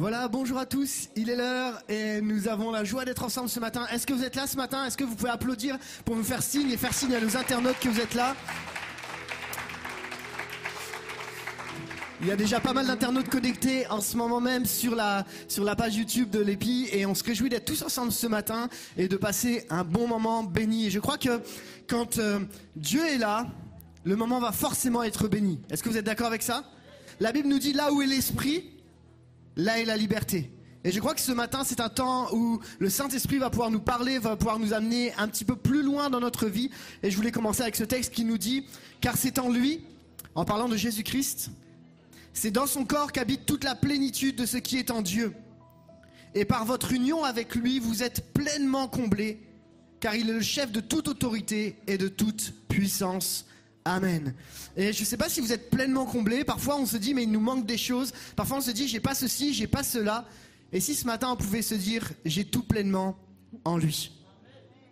Voilà, bonjour à tous, il est l'heure et nous avons la joie d'être ensemble ce matin. Est-ce que vous êtes là ce matin? Est-ce que vous pouvez applaudir pour nous faire signe et faire signe à nos internautes que vous êtes là? Il y a déjà pas mal d'internautes connectés en ce moment même sur la, sur la page YouTube de l'EPI et on se réjouit d'être tous ensemble ce matin et de passer un bon moment béni. Et je crois que quand euh, Dieu est là, le moment va forcément être béni. Est-ce que vous êtes d'accord avec ça? La Bible nous dit là où est l'esprit, là est la liberté. Et je crois que ce matin, c'est un temps où le Saint-Esprit va pouvoir nous parler, va pouvoir nous amener un petit peu plus loin dans notre vie. Et je voulais commencer avec ce texte qui nous dit, car c'est en lui, en parlant de Jésus-Christ, c'est dans son corps qu'habite toute la plénitude de ce qui est en Dieu. Et par votre union avec lui, vous êtes pleinement comblés, car il est le chef de toute autorité et de toute puissance. Amen. Et je ne sais pas si vous êtes pleinement comblés. Parfois, on se dit, mais il nous manque des choses. Parfois, on se dit, j'ai pas ceci, j'ai pas cela. Et si ce matin, on pouvait se dire, j'ai tout pleinement en lui.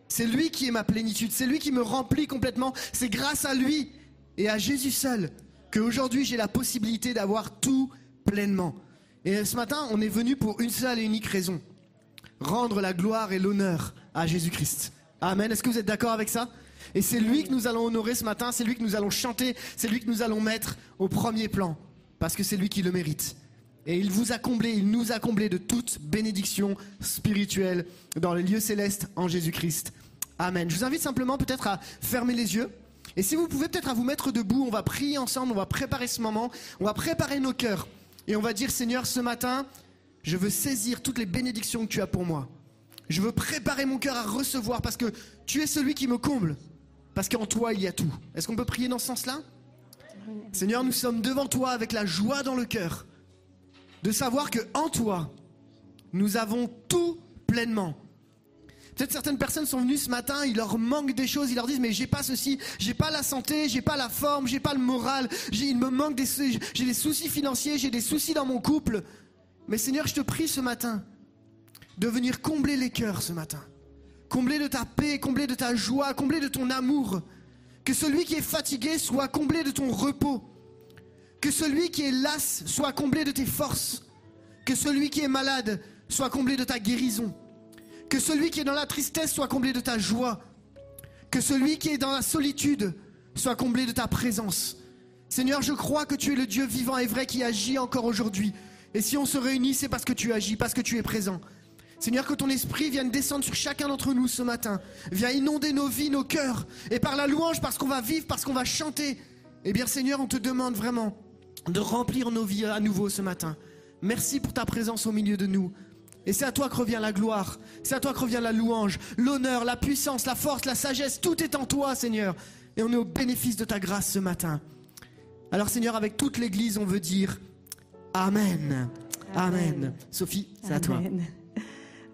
C'est lui qui est ma plénitude. C'est lui qui me remplit complètement. C'est grâce à lui et à Jésus seul qu'aujourd'hui j'ai la possibilité d'avoir tout pleinement. Et ce matin, on est venu pour une seule et unique raison. Rendre la gloire et l'honneur à Jésus-Christ. Amen. Est-ce que vous êtes d'accord avec ça? Et c'est lui que nous allons honorer ce matin, c'est lui que nous allons chanter, c'est lui que nous allons mettre au premier plan. Parce que c'est lui qui le mérite. Et il vous a comblé, il nous a comblé de toute bénédiction spirituelle dans les lieux célestes en Jésus-Christ. Amen. Je vous invite simplement peut-être à fermer les yeux. Et si vous pouvez peut-être à vous mettre debout, on va prier ensemble, on va préparer ce moment, on va préparer nos cœurs. Et on va dire, Seigneur, ce matin, je veux saisir toutes les bénédictions que tu as pour moi. Je veux préparer mon cœur à recevoir parce que tu es celui qui me comble. Parce qu'en toi, il y a tout. Est-ce qu'on peut prier dans ce sens-là? Seigneur, nous sommes devant toi avec la joie dans le cœur de savoir que en toi, nous avons tout pleinement. Peut-être certaines personnes sont venues ce matin, il leur manque des choses, ils leur disent mais j'ai pas ceci, j'ai pas la santé, j'ai pas la forme, j'ai pas le moral, il me manque des j'ai des soucis financiers, j'ai des soucis dans mon couple. Mais Seigneur, je te prie ce matin de venir combler les cœurs ce matin. Combler de ta paix, combler de ta joie, combler de ton amour. Que celui qui est fatigué soit comblé de ton repos. Que celui qui est las soit comblé de tes forces. Que celui qui est malade soit comblé de ta guérison. Que celui qui est dans la tristesse soit comblé de ta joie. Que celui qui est dans la solitude soit comblé de ta présence. Seigneur, je crois que tu es le Dieu vivant et vrai qui agit encore aujourd'hui. Et si on se réunit, c'est parce que tu agis, parce que tu es présent. Seigneur, que ton esprit vienne descendre sur chacun d'entre nous ce matin. Viens inonder nos vies, nos cœurs. Et par la louange, parce qu'on va vivre, parce qu'on va chanter. Eh bien, Seigneur, on te demande vraiment de remplir nos vies à nouveau ce matin. Merci pour ta présence au milieu de nous. Et c'est à toi que revient la gloire, c'est à toi que revient la louange, l'honneur, la puissance, la force, la sagesse, tout est en toi, Seigneur. Et on est au bénéfice de ta grâce ce matin. Alors, Seigneur, avec toute l'Église, on veut dire Amen. Amen. Sophie, c'est à toi.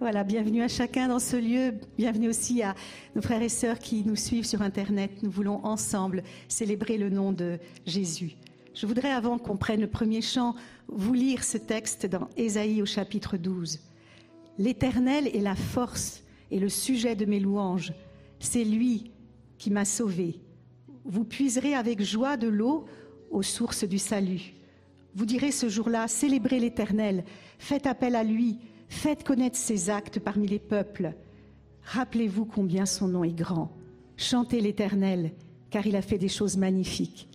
Voilà, bienvenue à chacun dans ce lieu. Bienvenue aussi à nos frères et sœurs qui nous suivent sur Internet. Nous voulons ensemble célébrer le nom de Jésus. Je voudrais, avant qu'on prenne le premier chant, vous lire ce texte dans Ésaïe au chapitre 12. L'Éternel est la force et le sujet de mes louanges. C'est lui qui m'a sauvé. Vous puiserez avec joie de l'eau aux sources du salut. Vous direz ce jour-là, célébrez l'Éternel, faites appel à lui, faites connaître ses actes parmi les peuples. Rappelez-vous combien son nom est grand. Chantez l'Éternel, car il a fait des choses magnifiques.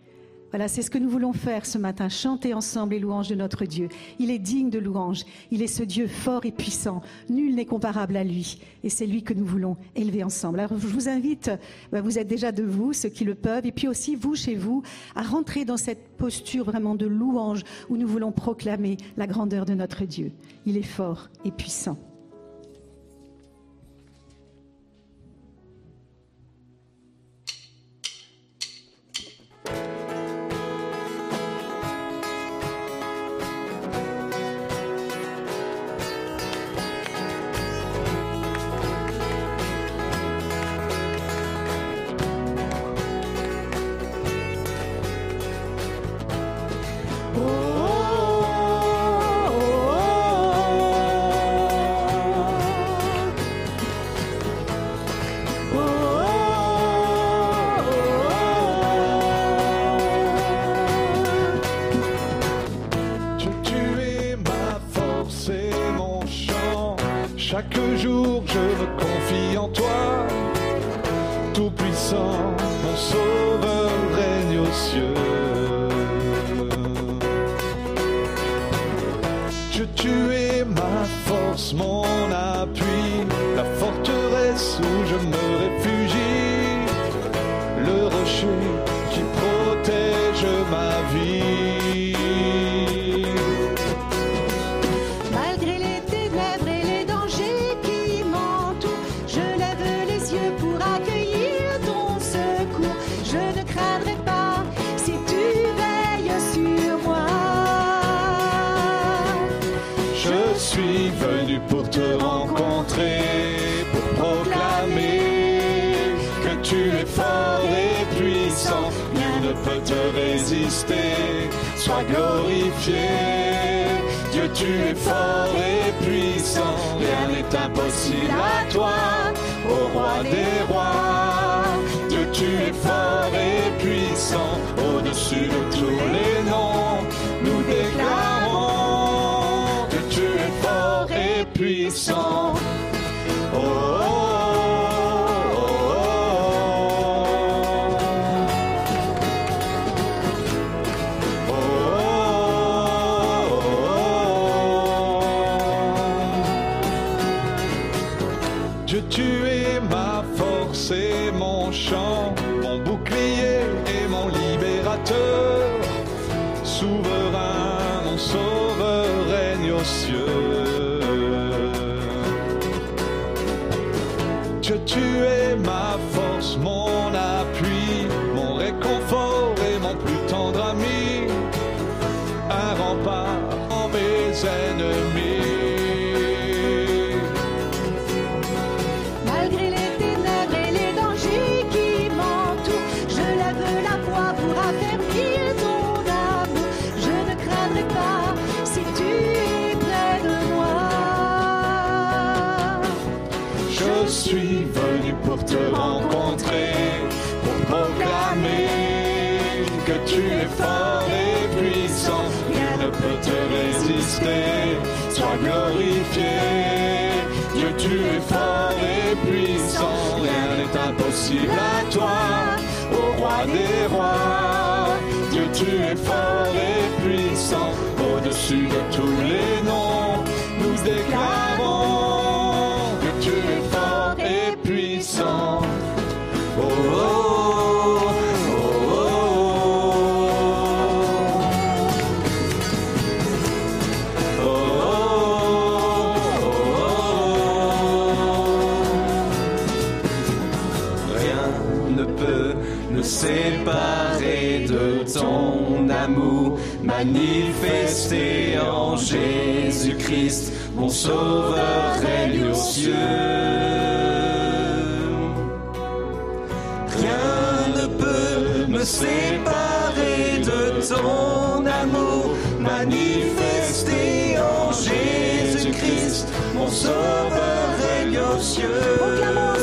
Voilà, c'est ce que nous voulons faire ce matin, chanter ensemble les louanges de notre Dieu. Il est digne de louange, il est ce Dieu fort et puissant, nul n'est comparable à lui, et c'est lui que nous voulons élever ensemble. Alors je vous invite, ben, vous êtes déjà de vous, ceux qui le peuvent, et puis aussi vous chez vous, à rentrer dans cette posture vraiment de louange où nous voulons proclamer la grandeur de notre Dieu. Il est fort et puissant. puissant. Oh. impossible à toi, au roi des rois. Dieu, tu es fort et puissant, au-dessus de tous les noms, nous déclarons. manifesté en Jésus-Christ, mon Sauveur règne aux cieux. Rien ne peut me séparer de ton amour, manifesté en Jésus-Christ, mon Sauveur règne aux cieux.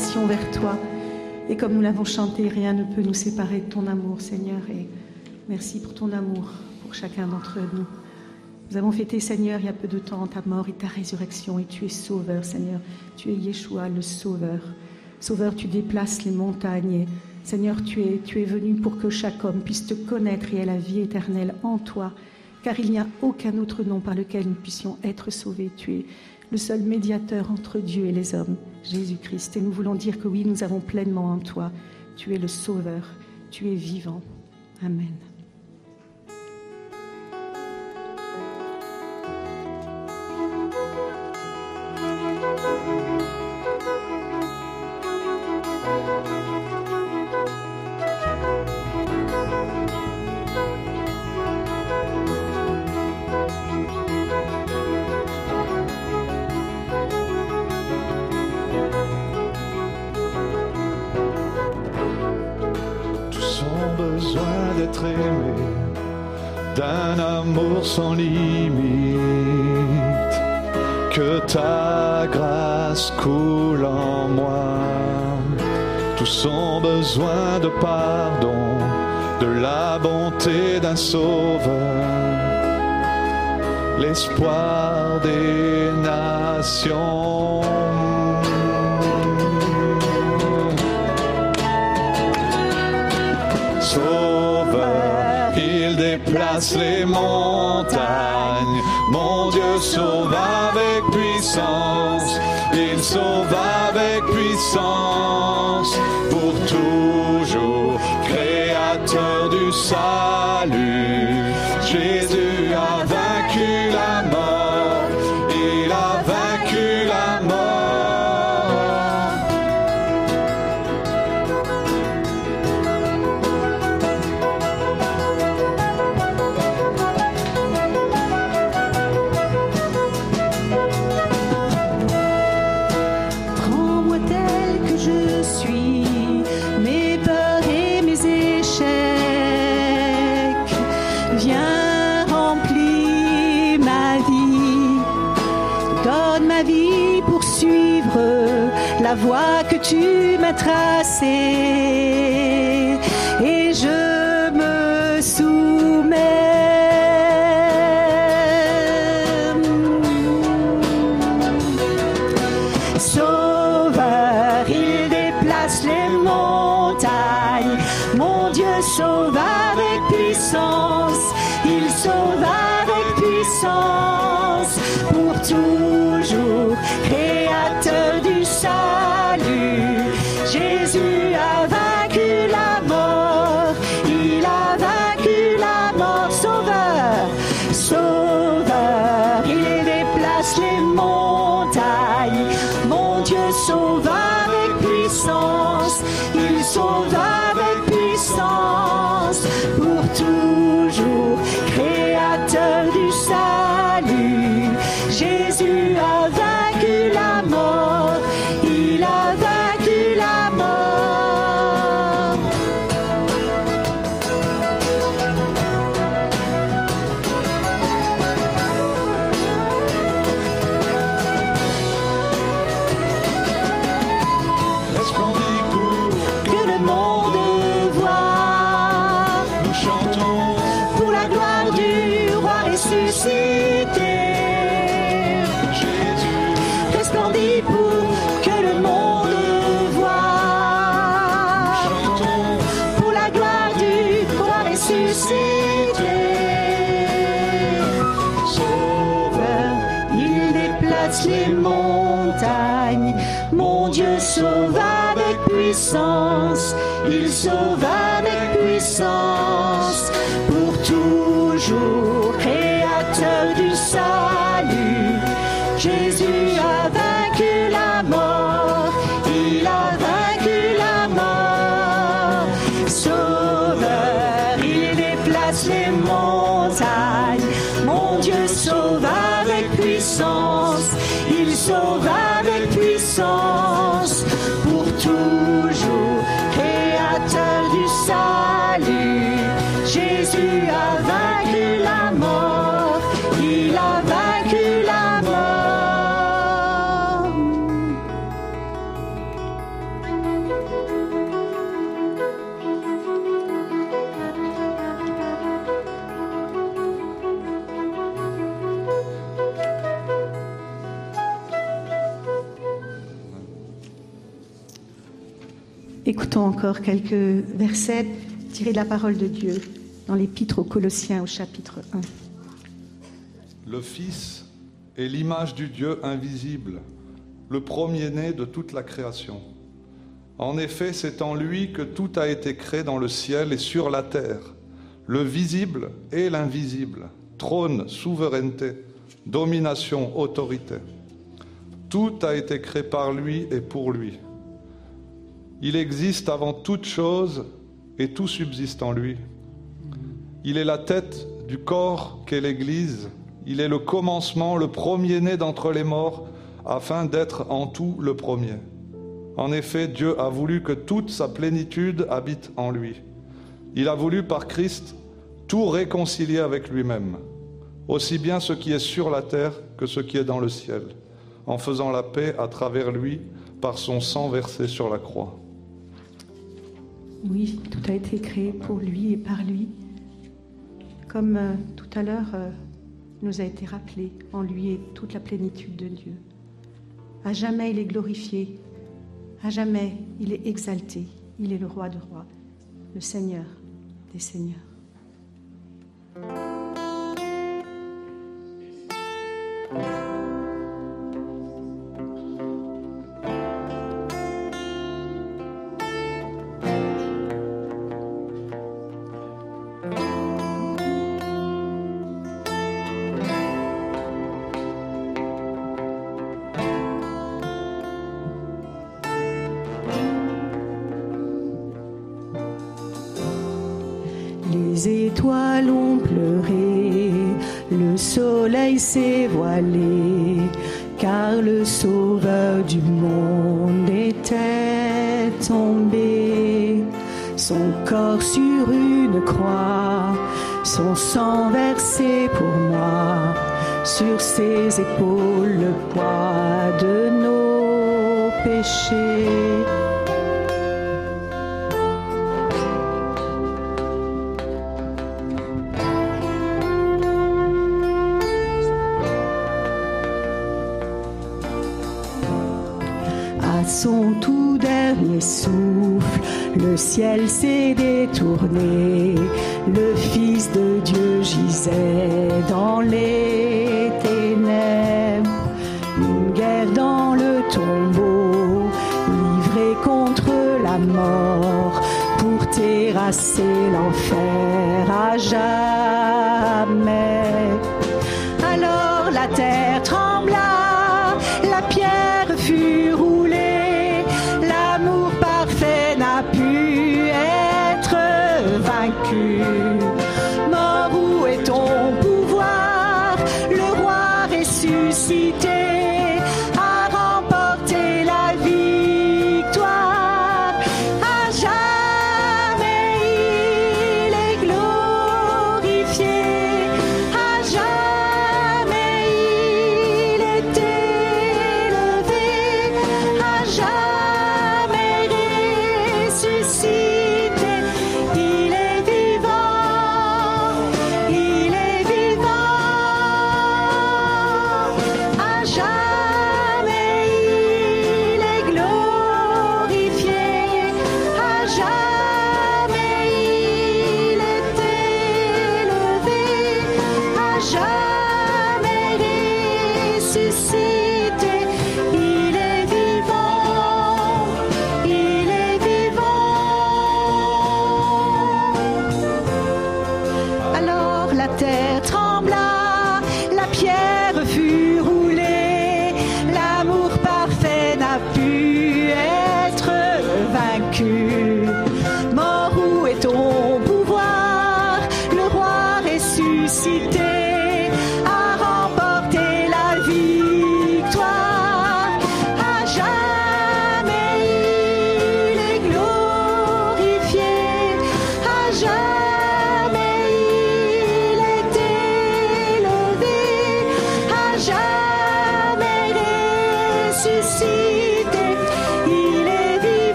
vers toi. Et comme nous l'avons chanté, rien ne peut nous séparer de ton amour, Seigneur. Et merci pour ton amour pour chacun d'entre nous. Nous avons fêté, Seigneur, il y a peu de temps, ta mort et ta résurrection. Et tu es sauveur, Seigneur. Tu es Yeshua, le sauveur. Sauveur, tu déplaces les montagnes. Et Seigneur, tu es, tu es venu pour que chaque homme puisse te connaître et ait la vie éternelle en toi. Car il n'y a aucun autre nom par lequel nous puissions être sauvés. Tu es, le seul médiateur entre Dieu et les hommes, Jésus-Christ. Et nous voulons dire que oui, nous avons pleinement en toi. Tu es le sauveur, tu es vivant. Amen. D'être aimés d'un amour sans limite. Que ta grâce coule en moi. Tous ont besoin de pardon, de la bonté d'un sauveur. L'espoir des nations. Déplace les montagnes. Mon Dieu sauve avec puissance. Il sauve avec puissance pour toujours. Créateur du salut, Et je me soumets. Sauveur, il déplace les montagnes. Mon Dieu sauve avec puissance. Il sauve avec puissance pour toujours. Créateur du salut, Jésus Écoutons encore quelques versets tirés de la parole de Dieu dans l'Épître aux Colossiens au chapitre 1. Le Fils est l'image du Dieu invisible, le premier-né de toute la création. En effet, c'est en lui que tout a été créé dans le ciel et sur la terre, le visible et l'invisible, trône, souveraineté, domination, autorité. Tout a été créé par lui et pour lui. Il existe avant toute chose et tout subsiste en lui. Il est la tête du corps qu'est l'Église. Il est le commencement, le premier-né d'entre les morts, afin d'être en tout le premier. En effet, Dieu a voulu que toute sa plénitude habite en lui. Il a voulu par Christ tout réconcilier avec lui-même, aussi bien ce qui est sur la terre que ce qui est dans le ciel, en faisant la paix à travers lui par son sang versé sur la croix. Oui, tout a été créé pour lui et par lui. Comme euh, tout à l'heure euh, nous a été rappelé, en lui est toute la plénitude de Dieu. À jamais il est glorifié, à jamais il est exalté, il est le roi de rois, le Seigneur des seigneurs. S'est voilé, car le sauveur du monde était tombé. Son corps sur une croix, son sang versé pour moi, sur ses épaules le poids de nos péchés. Ciel s'est détourné. Le Fils de Dieu gisait dans les ténèbres. Une guerre dans le tombeau, livrée contre la mort, pour terrasser l'enfer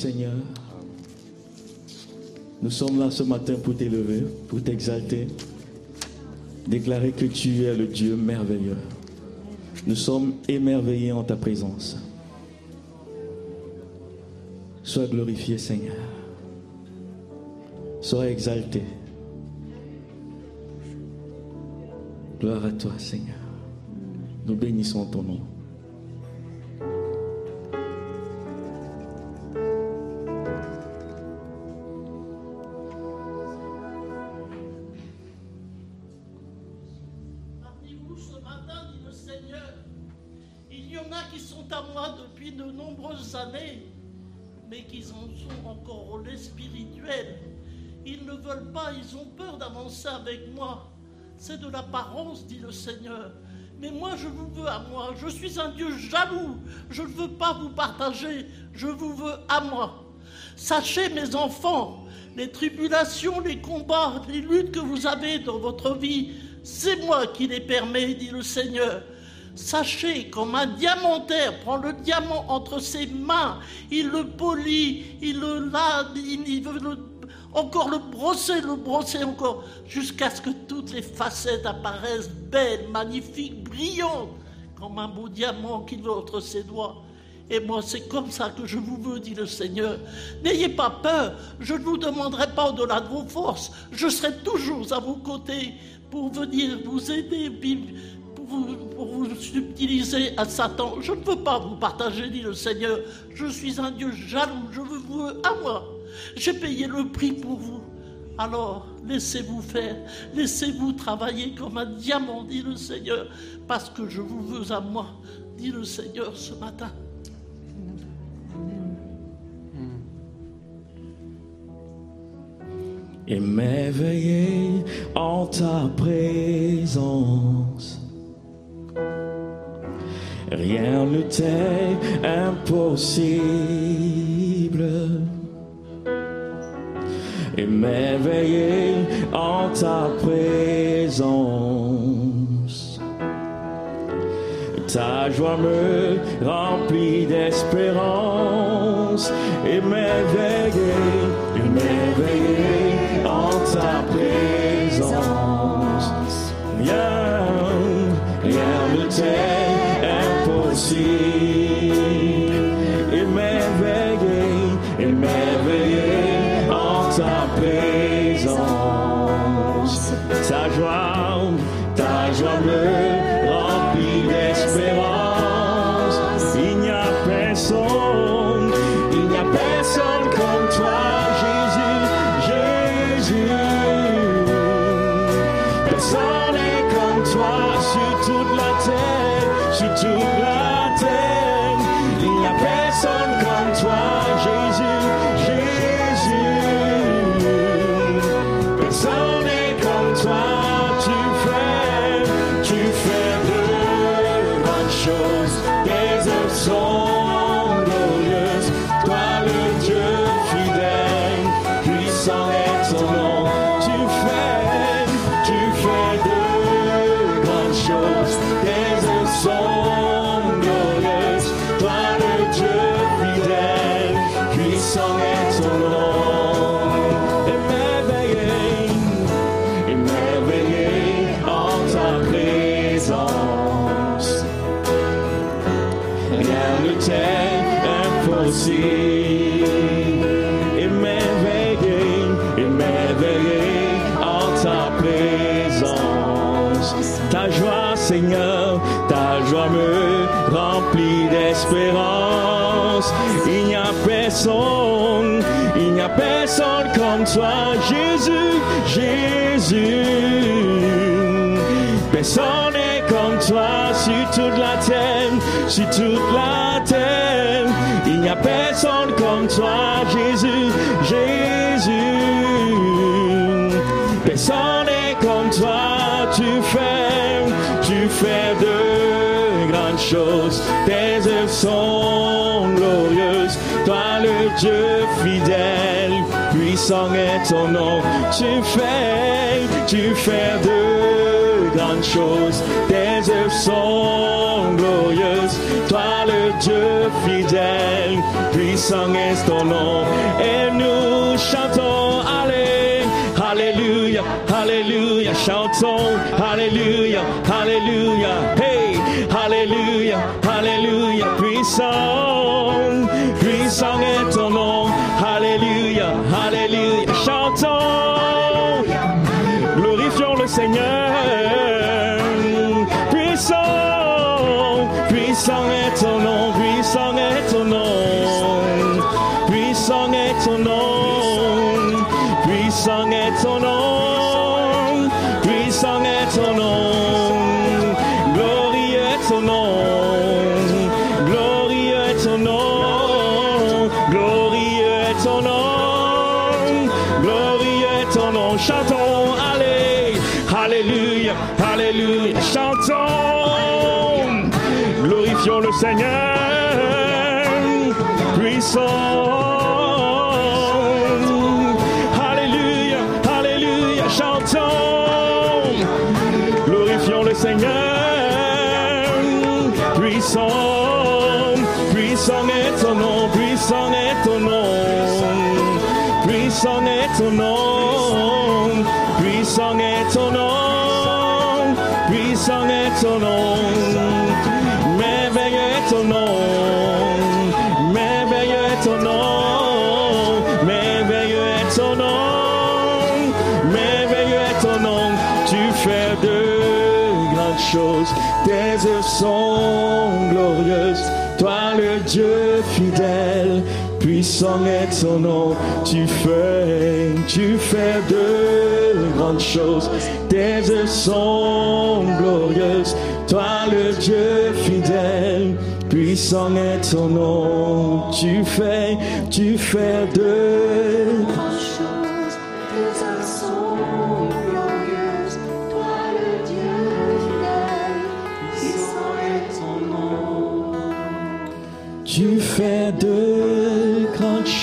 Seigneur. Nous sommes là ce matin pour t'élever, pour t'exalter, déclarer que tu es le Dieu merveilleux. Nous sommes émerveillés en ta présence. Sois glorifié Seigneur. Sois exalté. Gloire à toi Seigneur. Nous bénissons ton nom. De l'apparence, dit le Seigneur. Mais moi, je vous veux à moi. Je suis un Dieu jaloux. Je ne veux pas vous partager. Je vous veux à moi. Sachez, mes enfants, les tribulations, les combats, les luttes que vous avez dans votre vie, c'est moi qui les permets, dit le Seigneur. Sachez, comme un diamantaire prend le diamant entre ses mains, il le polit, il le lave, il, il veut le- encore le brosser, le brosser encore, jusqu'à ce que toutes les facettes apparaissent belles, magnifiques, brillantes, comme un beau diamant qu'il veut entre ses doigts. Et moi, c'est comme ça que je vous veux, dit le Seigneur. N'ayez pas peur, je ne vous demanderai pas au-delà de vos forces. Je serai toujours à vos côtés pour venir vous aider, pour vous, pour vous subtiliser à Satan. Je ne veux pas vous partager, dit le Seigneur. Je suis un Dieu jaloux, je veux vous à moi. J'ai payé le prix pour vous. Alors, laissez-vous faire, laissez-vous travailler comme un diamant, dit le Seigneur, parce que je vous veux à moi, dit le Seigneur ce matin. Émerveillé en ta présence. Rien ne t'est impossible. Émerveillé en ta présence. Ta joie me remplit d'espérance. Émerveillé, émerveillé en ta présence. Rien, rien ne t'est impossible. Toi, Jésus, Jésus. Personne n'est comme toi sur toute la terre, sur toute la terre. Il n'y a personne comme toi, Jésus, Jésus. Personne n'est comme toi, tu fais, tu fais de grandes choses. Tes œuvres sont glorieuses. Toi, le Dieu fidèle, puissant est ton nom. Tu fais, tu fais de grandes choses. Tes œuvres sont glorieuses. Toi, le Dieu fidèle, puissant est ton nom. Et nous chantons, allez, alléluia, alléluia, chantons, alléluia, alléluia, hey, alléluia, alléluia, puissant, puissant est ton nom, chantons, glorifions le Seigneur, toi le Dieu fidèle, puissant est ton nom, tu fais, tu fais de grandes choses, tes œuvres sont glorieuses, toi le Dieu fidèle, puissant est ton nom, tu fais, tu fais de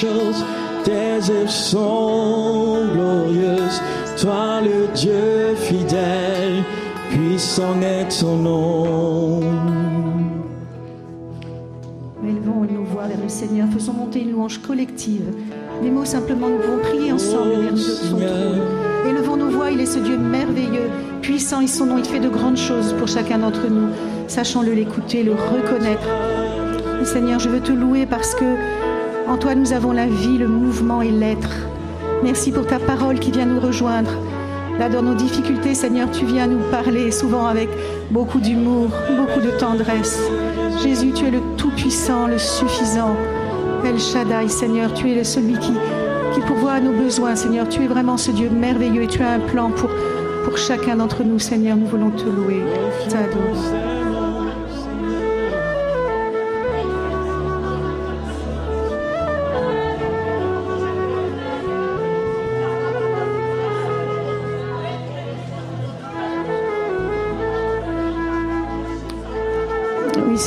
choses, tes œuvres sont glorieuses. Toi, le Dieu fidèle, puissant est ton nom. Élevons nos voix vers le Seigneur, faisons monter une louange collective. Des mots simplement, nous pouvons prier ensemble Oh, vers son trône. Élevons nos voix, il est ce Dieu merveilleux, puissant et son nom, il fait de grandes choses pour chacun d'entre nous. Sachons-le l'écouter, le reconnaître. Seigneur, je veux te louer parce que en toi nous avons la vie, le mouvement et l'être. Merci pour ta parole qui vient nous rejoindre. Là, dans nos difficultés, Seigneur, tu viens nous parler souvent avec beaucoup d'humour, beaucoup de tendresse. Jésus, tu es le Tout-Puissant, le Suffisant. El Shaddai, Seigneur, tu es celui qui, qui pourvoit à nos besoins, Seigneur. Tu es vraiment ce Dieu merveilleux et tu as un plan pour, chacun d'entre nous, Seigneur. Nous voulons te louer.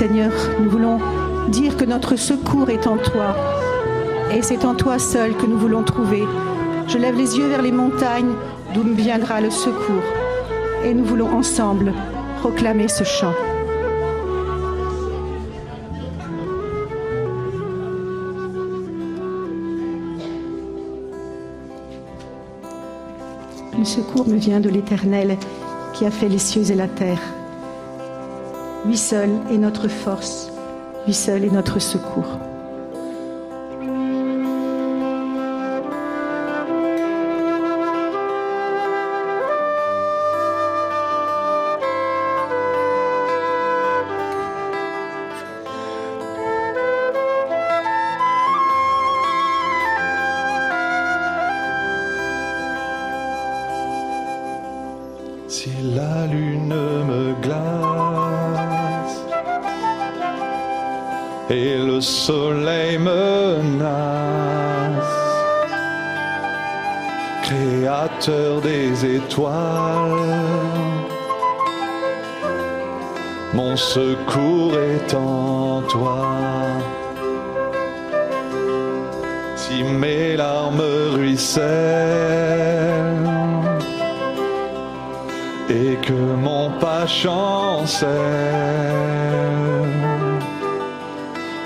Seigneur, nous voulons dire que notre secours est en toi. Et c'est en toi seul que nous voulons trouver. Je lève les yeux vers les montagnes d'où me viendra le secours. Et nous voulons ensemble proclamer ce chant. Le secours me vient de l'Éternel qui a fait les cieux et la terre. Lui seul est notre force, lui seul est notre secours.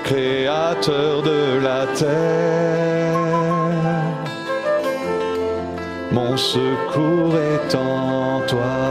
créateur de la terre, mon secours est en toi.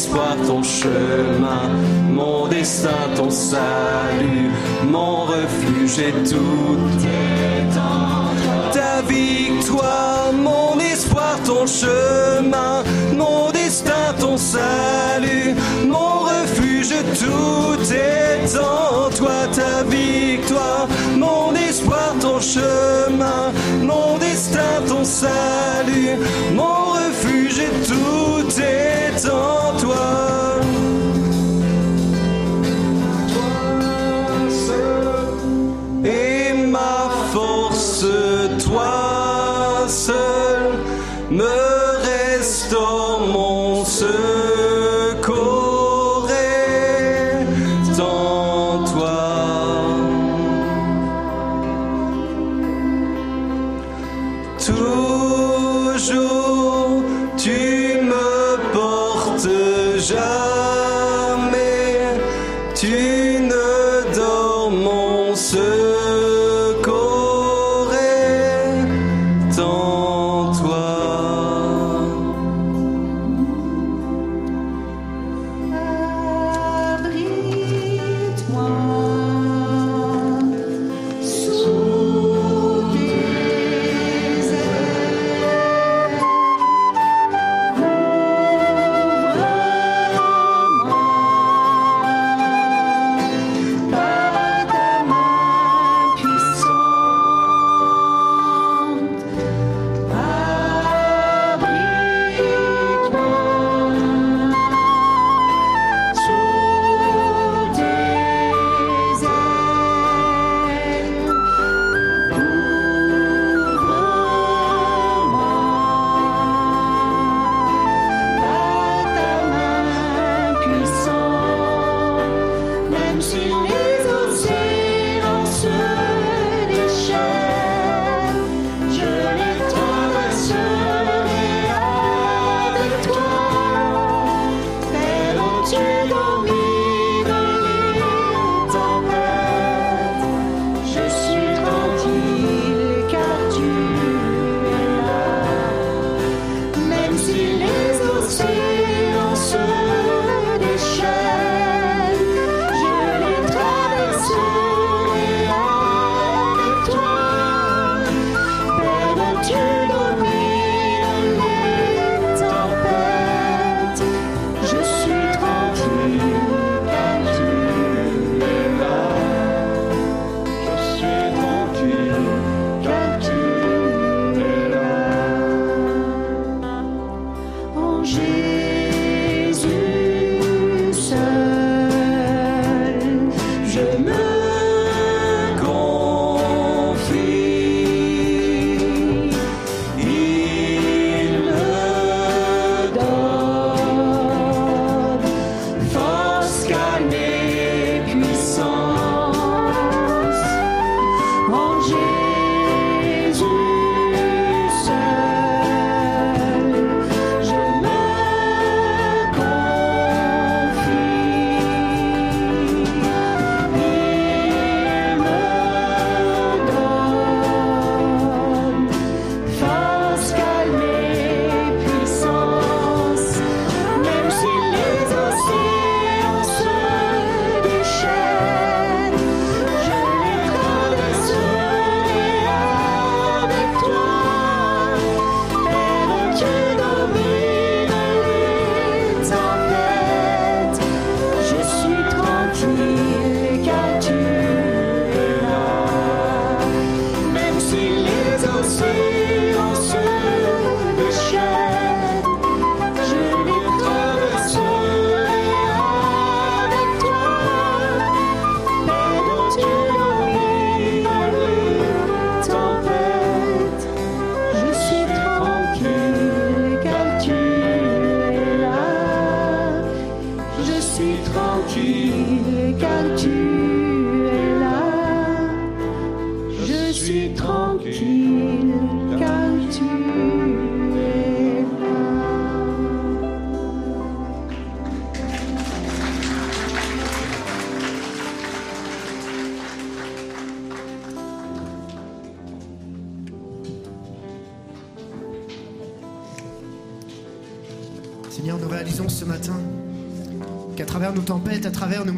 espoir, ton chemin, mon destin, ton salut, mon refuge et tout. Ta victoire, mon espoir, ton chemin, mon destin, ton salut, mon refuge, tout est en toi, ta victoire, mon espoir, ton chemin, mon destin, ton salut, mon refuge, tout est en toi.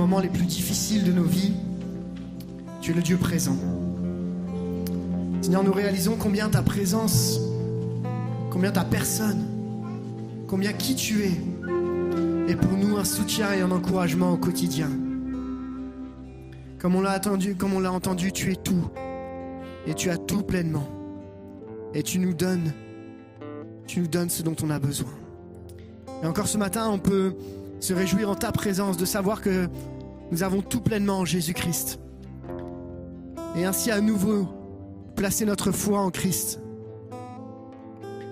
Moments les plus difficiles de nos vies, tu es le Dieu présent. Seigneur, nous réalisons combien ta présence, combien ta personne, combien qui tu es, est pour nous un soutien et un encouragement au quotidien. Comme on l'a entendu, comme on l'a entendu, tu es tout. Et tu as tout pleinement. Et tu nous donnes, tu nous donnes ce dont on a besoin. Et encore ce matin, on peut se réjouir en ta présence de savoir que nous avons tout pleinement en Jésus-Christ. Et ainsi à nouveau placer notre foi en Christ.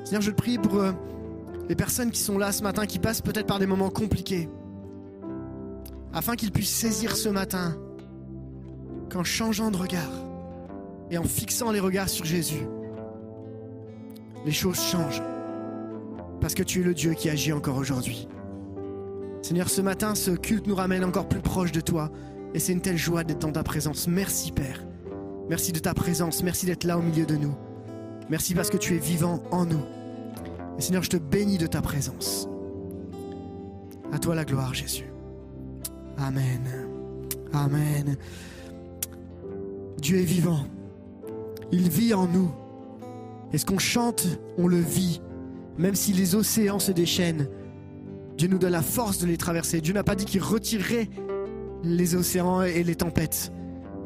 Seigneur, je te prie pour euh, les personnes qui sont là ce matin, qui passent peut-être par des moments compliqués, afin qu'ils puissent saisir ce matin qu'en changeant de regard et en fixant les regards sur Jésus, les choses changent. Parce que tu es le Dieu qui agit encore aujourd'hui. Seigneur, ce matin, ce culte nous ramène encore plus proche de toi. Et c'est une telle joie d'être dans ta présence. Merci Père. Merci de ta présence. Merci d'être là au milieu de nous. Merci parce que tu es vivant en nous. Et Seigneur, je te bénis de ta présence. À toi la gloire, Jésus. Amen. Amen. Dieu est vivant. Il vit en nous. Et ce qu'on chante, on le vit. Même si les océans se déchaînent, Dieu nous donne la force de les traverser. Dieu n'a pas dit qu'il retirerait les océans et les tempêtes,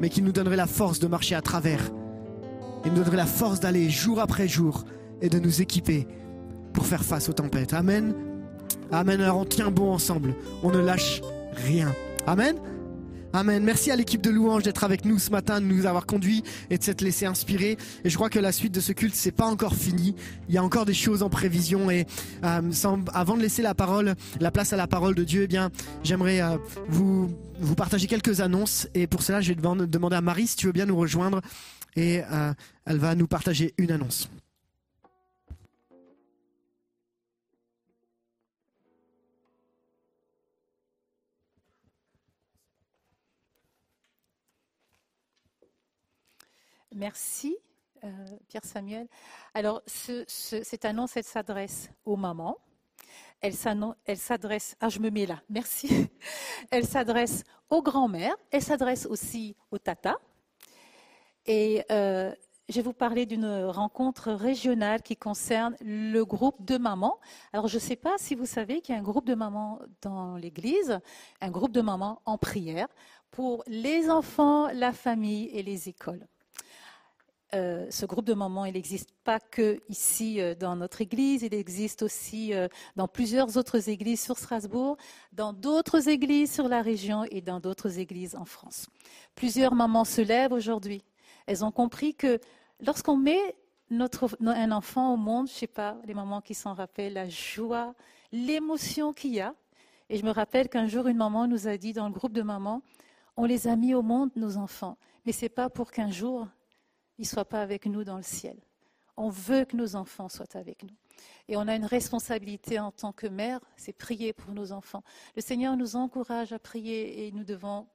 mais qu'il nous donnerait la force de marcher à travers. Il nous donnerait la force d'aller jour après jour et de nous équiper pour faire face aux tempêtes. Amen. Amen. Alors on tient bon ensemble. On ne lâche rien. Amen. Amen. Merci à l'équipe de louange d'être avec nous ce matin, de nous avoir conduits et de s'être laissé inspirer. Et je crois que la suite de ce culte, c'est pas encore fini. Il y a encore des choses en prévision. Et euh, avant de laisser la parole, la place à la parole de Dieu, eh bien, j'aimerais euh, vous vous partager quelques annonces. Et pour cela, je vais demander à Marie si tu veux bien nous rejoindre. Et euh, elle va nous partager une annonce. Merci, euh, Pierre Samuel. Alors, cette annonce, elle s'adresse aux mamans. Elle s'adresse, ah je me mets là, merci. Elle s'adresse aux grands-mères, elle s'adresse aussi aux tatas. Et euh, je vais vous parler d'une rencontre régionale qui concerne le groupe de mamans. Alors je ne sais pas si vous savez qu'il y a un groupe de mamans dans l'église, un groupe de mamans en prière pour les enfants, la famille et les écoles. Euh, ce groupe de mamans, il n'existe pas que ici euh, dans notre église, il existe aussi euh, dans plusieurs autres églises sur Strasbourg, dans d'autres églises sur la région et dans d'autres églises en France. Plusieurs mamans se lèvent aujourd'hui. Elles ont compris que lorsqu'on met un enfant au monde, je ne sais pas, les mamans qui s'en rappellent, la joie, l'émotion qu'il y a. Et je me rappelle qu'un jour, une maman nous a dit dans le groupe de mamans, on les a mis au monde, nos enfants, mais ce n'est pas pour qu'un jour, ils ne soient pas avec nous dans le ciel. On veut que nos enfants soient avec nous. Et on a une responsabilité en tant que mère, c'est prier pour nos enfants. Le Seigneur nous encourage à prier et nous devons,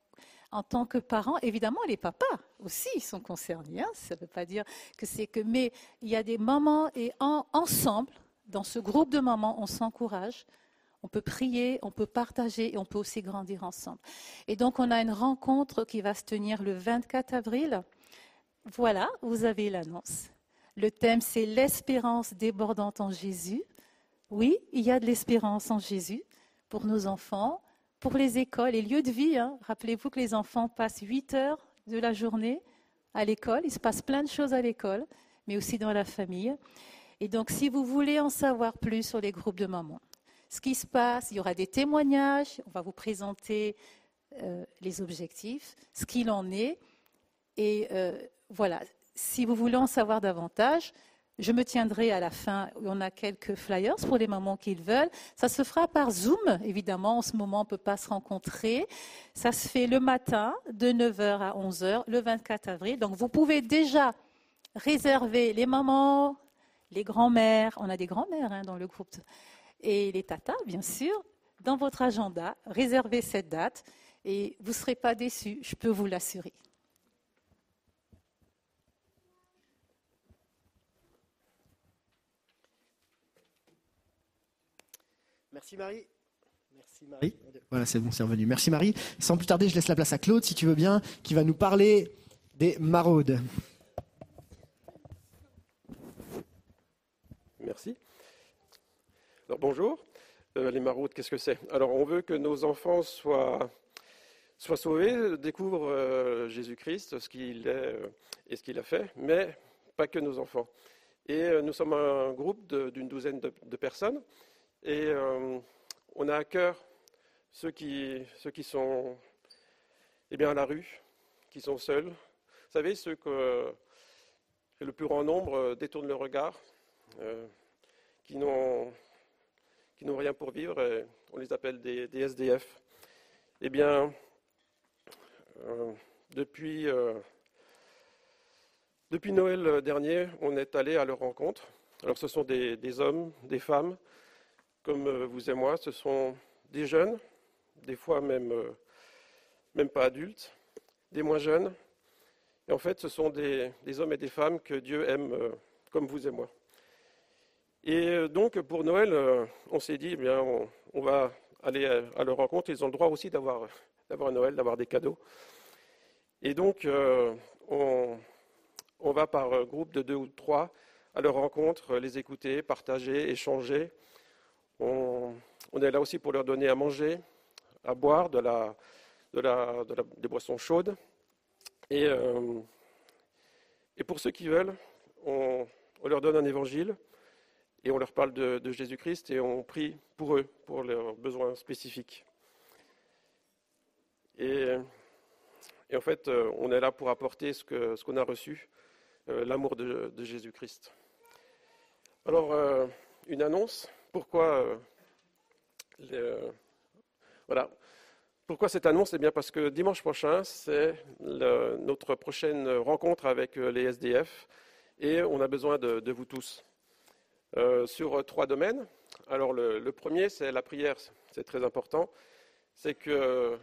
en tant que parents, évidemment, les papas aussi sont concernés. Hein. ça ne veut pas dire que c'est que, mais il y a des moments et ensemble, dans ce groupe de mamans, on s'encourage. On peut prier, on peut partager et on peut aussi grandir ensemble. Et donc, on a une rencontre qui va se tenir le 24 avril voilà, vous avez l'annonce. Le thème, c'est l'espérance débordante en Jésus. Oui, il y a de l'espérance en Jésus pour nos enfants, pour les écoles et lieux de vie. Hein. Rappelez-vous que les enfants passent 8 heures de la journée à l'école. Il se passe plein de choses à l'école, mais aussi dans la famille. Et donc, si vous voulez en savoir plus sur les groupes de mamans, ce qui se passe, il y aura des témoignages, on va vous présenter euh, les objectifs, ce qu'il en est. Et euh, voilà, si vous voulez en savoir davantage, je me tiendrai à la fin. On a quelques flyers pour les mamans qui le veulent. Ça se fera par Zoom, évidemment. En ce moment, on ne peut pas se rencontrer. Ça se fait le matin, de 9h à 11h, le 24 avril. Donc, vous pouvez déjà réserver les mamans, les grands-mères. On a des grands-mères hein, dans le groupe. Et les tatas, bien sûr. Dans votre agenda, réservez cette date. Et vous ne serez pas déçus, je peux vous l'assurer. Merci Marie. Merci Marie. Voilà, c'est bon, c'est revenu. Merci Marie. Sans plus tarder, je laisse la place à Claude, si tu veux bien, qui va nous parler des maraudes. Merci. Alors bonjour. Euh, les maraudes, qu'est-ce que c'est? Alors on veut que nos enfants soient, soient sauvés, découvrent euh, Jésus-Christ, ce qu'il est euh, et ce qu'il a fait, mais pas que nos enfants. Et nous sommes un groupe d'une douzaine de, de, personnes et on a à cœur ceux qui, ceux qui sont eh bien, à la rue, qui sont seuls. Vous savez, ceux que, que le plus grand nombre détournent le regard, qui n'ont rien pour vivre, on les appelle des, SDF. Eh bien, euh, depuis, euh, depuis Noël dernier, on est allé à leur rencontre. Alors ce sont des, hommes, des femmes, comme euh, vous et moi, ce sont des jeunes, des fois même, même pas adultes, des moins jeunes. Et en fait, ce sont des, hommes et des femmes que Dieu aime comme vous et moi. Et euh, donc, pour Noël, euh, on s'est dit, eh bien, on, va aller à, leur rencontre. Ils ont le droit aussi d'avoir, un Noël, d'avoir des cadeaux. Et donc, euh, on, va par groupe de deux ou trois à leur rencontre, les écouter, partager, échanger. On, est là aussi pour leur donner à manger, à boire, des boissons chaudes. Et, et pour ceux qui veulent, on leur donne un évangile et on leur parle de, Jésus-Christ et on prie pour eux, pour leurs besoins spécifiques. Et, en fait, euh, on est là pour apporter ce qu'on a reçu, euh, l'amour de, Jésus-Christ. Alors, euh, une annonce. Pourquoi, voilà. Pourquoi cette annonce? Eh bien, parce que dimanche prochain, c'est notre prochaine rencontre avec les SDF et on a besoin de vous tous. Euh, sur trois domaines. Alors le, premier, c'est la prière, c'est très important. C'est que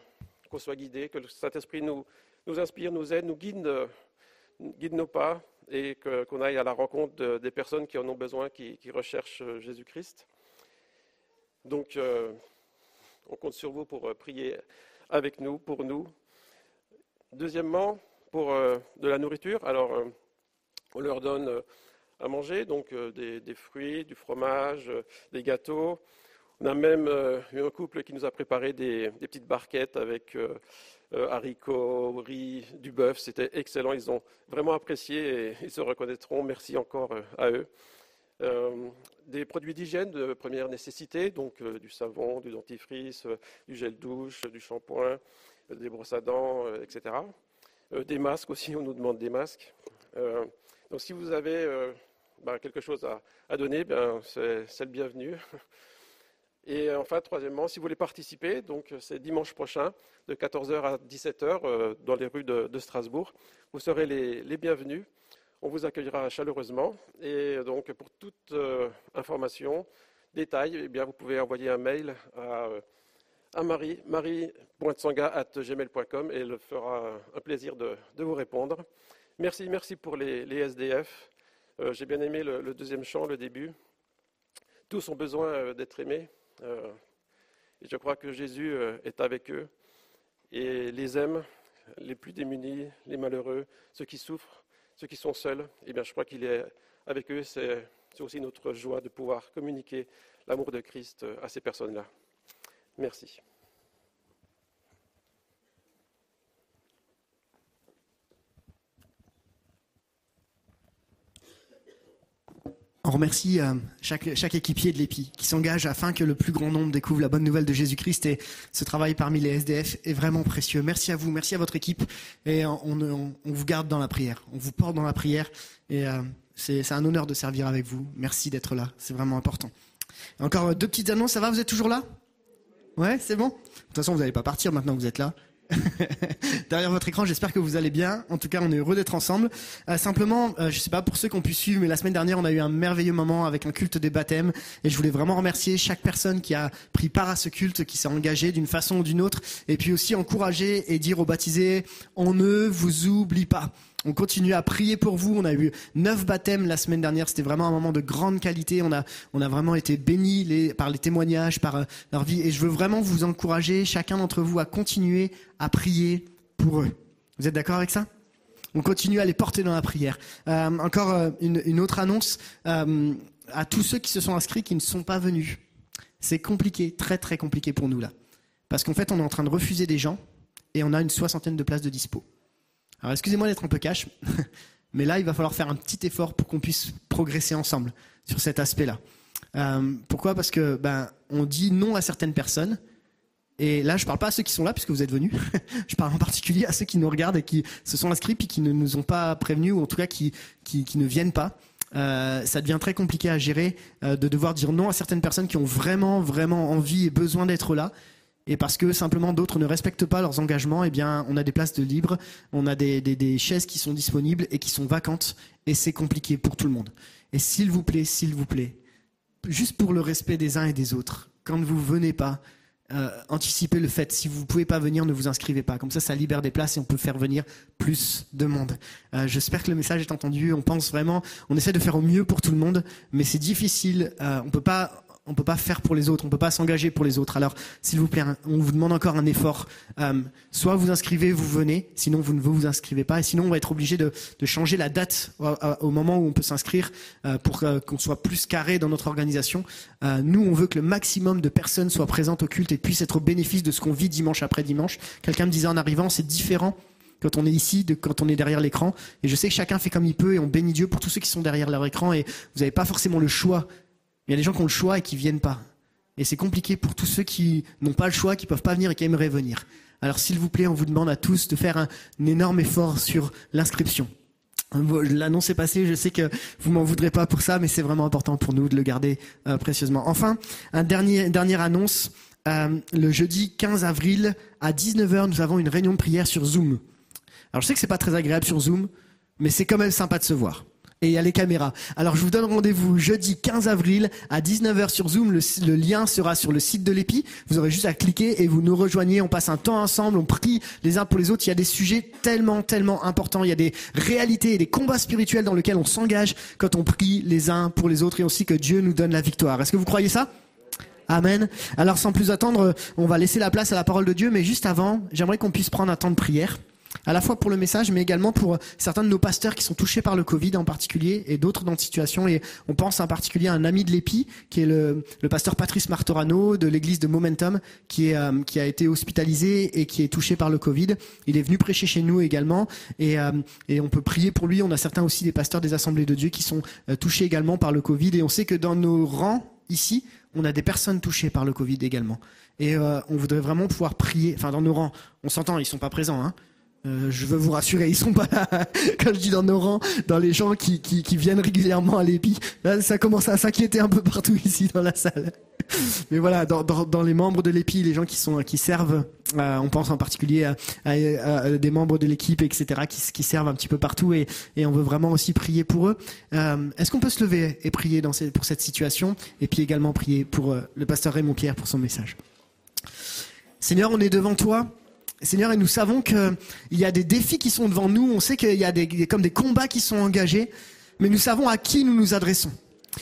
qu'on soit guidé, que le Saint-Esprit nous, nous inspire, nous aide, nous guide, guide nos pas et qu'on aille à la rencontre des personnes qui en ont besoin, qui, recherchent Jésus-Christ. Donc, euh, on compte sur vous pour prier avec nous, pour nous. Deuxièmement, pour euh, de la nourriture. Alors, on leur donne à manger, donc euh, des, fruits, du fromage, euh, des gâteaux. On a même euh, eu un couple qui nous a préparé des, petites barquettes avec haricots, riz, du bœuf. C'était excellent. Ils ont vraiment apprécié et ils se reconnaîtront. Merci encore à eux. Des produits d'hygiène de première nécessité, donc du savon, du dentifrice, du gel douche, du shampoing, des brosses à dents, etc. des masques aussi, on nous demande des masques. donc si vous avez bah, quelque chose à, donner, ben, c'est le bienvenu. Et enfin, troisièmement, si vous voulez participer, donc c'est dimanche prochain, de 14h à 17h, euh, dans les rues de, Strasbourg. Vous serez les, bienvenus. On vous accueillera chaleureusement. Et donc, pour toute euh, information, détail, eh bien, vous pouvez envoyer un mail à, Marie, marie.tsanga.gmail.com et elle fera un plaisir de, vous répondre. Merci, merci pour les, SDF. Euh, j'ai bien aimé le, deuxième chant, le début. Tous ont besoin euh, d'être aimés. Et je crois que Jésus est avec eux et les aime, les plus démunis, les malheureux, ceux qui souffrent, ceux qui sont seuls. Eh bien, je crois qu'il est avec eux. C'est aussi notre joie de pouvoir communiquer l'amour de Christ à ces personnes-là. Merci. On remercie euh, chaque, chaque équipier de l'EPI qui s'engage afin que le plus grand nombre découvre la bonne nouvelle de Jésus-Christ et ce travail parmi les SDF est vraiment précieux. Merci à vous, merci à votre équipe et on, vous garde dans la prière, on vous porte dans la prière et euh, c'est un honneur de servir avec vous. Merci d'être là, c'est vraiment important. Encore deux petites annonces, ça va, vous êtes toujours là? Ouais, c'est bon? De toute façon, vous n'allez pas partir maintenant que vous êtes là. derrière votre écran. J'espère que vous allez bien. En tout cas, on est heureux d'être ensemble. Euh, simplement, euh, je sais pas pour ceux qui ont pu suivre, mais la semaine dernière, on a eu un merveilleux moment avec un culte des baptêmes, et je voulais vraiment remercier chaque personne qui a pris part à ce culte, qui s'est engagé d'une façon ou d'une autre, et puis aussi encourager et dire aux baptisés, on ne vous oublie pas. On continue à prier pour vous. On a eu neuf baptêmes la semaine dernière. C'était vraiment un moment de grande qualité. On a, vraiment été bénis par les témoignages, par euh, leur vie. Et je veux vraiment vous encourager, chacun d'entre vous, à continuer à prier pour eux. Vous êtes d'accord avec ça? On continue à les porter dans la prière. Euh, encore euh, une, autre annonce à tous ceux qui se sont inscrits qui ne sont pas venus. C'est compliqué, très très compliqué pour nous là. Parce qu'en fait, on est en train de refuser des gens et on a une soixantaine de places de dispo. Alors excusez-moi d'être un peu cash, mais là il va falloir faire un petit effort pour qu'on puisse progresser ensemble sur cet aspect-là. Euh, pourquoi? Parce que ben on dit non à certaines personnes. Et là, je parle pas à ceux qui sont là puisque vous êtes venus. je parle en particulier à ceux qui nous regardent et qui se sont inscrits puis qui ne nous ont pas prévenus ou en tout cas qui qui, qui ne viennent pas. Euh, ça devient très compliqué à gérer euh, de devoir dire non à certaines personnes qui ont vraiment vraiment envie et besoin d'être là et parce que simplement d'autres ne respectent pas leurs engagements, eh bien, on a des places de libre, on a des, chaises qui sont disponibles et qui sont vacantes, et c'est compliqué pour tout le monde. Et s'il vous plaît, s'il vous plaît, juste pour le respect des uns et des autres, quand vous venez pas, euh, anticipez le fait. Si vous pouvez pas venir, ne vous inscrivez pas. Comme ça, ça libère des places et on peut faire venir plus de monde. Euh, J'espère que le message est entendu. On pense vraiment, on essaie de faire au mieux pour tout le monde, mais c'est difficile. Euh, on peut pas on peut pas faire pour les autres, on peut pas s'engager pour les autres. Alors, s'il vous plaît, on vous demande encore un effort. Euh, soit vous inscrivez, vous venez, sinon vous ne vous inscrivez pas, et sinon on va être obligé de, changer la date au, moment où on peut s'inscrire euh, pour euh, qu'on soit plus carré dans notre organisation. Nous, on veut que le maximum de personnes soient présentes au culte et puissent être au bénéfice de ce qu'on vit dimanche après dimanche. Quelqu'un me disait en arrivant, c'est différent quand on est ici, de quand on est derrière l'écran. Et je sais que chacun fait comme il peut et on bénit Dieu pour tous ceux qui sont derrière leur écran et vous n'avez pas forcément le choix il y a des gens qui ont le choix et qui viennent pas. Et c'est compliqué pour tous ceux qui n'ont pas le choix, qui peuvent pas venir et qui aimeraient venir. Alors s'il vous plaît, on vous demande à tous de faire un, énorme effort sur l'inscription. L'annonce est passée, je sais que vous m'en voudrez pas pour ça, mais c'est vraiment important pour nous de le garder euh, précieusement. Enfin, un dernier, dernière annonce. Euh, le jeudi 15 avril à 19h, nous avons une réunion de prière sur Zoom. Alors je sais que c'est pas très agréable sur Zoom, mais c'est quand même sympa de se voir et il y a les caméras. Alors je vous donne rendez-vous jeudi 15 avril à 19h sur Zoom. Le, lien sera sur le site de l'EPI. Vous aurez juste à cliquer et vous nous rejoignez. On passe un temps ensemble, on prie les uns pour les autres. Il y a des sujets tellement, tellement importants. Il y a des réalités et des combats spirituels dans lesquels on s'engage quand on prie les uns pour les autres et aussi que Dieu nous donne la victoire. Est-ce que vous croyez ça? Amen. Alors sans plus attendre, on va laisser la place à la parole de Dieu, mais juste avant, j'aimerais qu'on puisse prendre un temps de prière à la fois pour le message, mais également pour certains de nos pasteurs qui sont touchés par le Covid en particulier, et d'autres dans cette situation. Et on pense en particulier à un ami de l'EPI, qui est le, le pasteur Patrice Martorano de l'église de Momentum, qui, est, euh, qui a été hospitalisé et qui est touché par le Covid. Il est venu prêcher chez nous également, et, euh, et on peut prier pour lui. On a certains aussi des pasteurs des assemblées de Dieu qui sont euh, touchés également par le Covid, et on sait que dans nos rangs ici, on a des personnes touchées par le Covid également. Et euh, on voudrait vraiment pouvoir prier, enfin dans nos rangs, on s'entend, ils sont pas présents, hein, euh, je veux vous rassurer, ils sont pas là. Quand je dis dans nos rangs, dans les gens qui, viennent régulièrement à l'épi, là, ça commence à s'inquiéter un peu partout ici dans la salle. Mais voilà, dans, les membres de l'épi, les gens qui servent, euh, on pense en particulier à, des membres de l'équipe, etc., qui, servent un petit peu partout, et, on veut vraiment aussi prier pour eux. Euh, Est-ce qu'on peut se lever et prier pour cette situation, et puis également prier pour le pasteur Raymond Pierre pour son message? Seigneur, on est devant toi. Seigneur, et nous savons qu'il y a des défis qui sont devant nous, on sait qu'il y a des, comme des combats qui sont engagés, mais nous savons à qui nous nous adressons.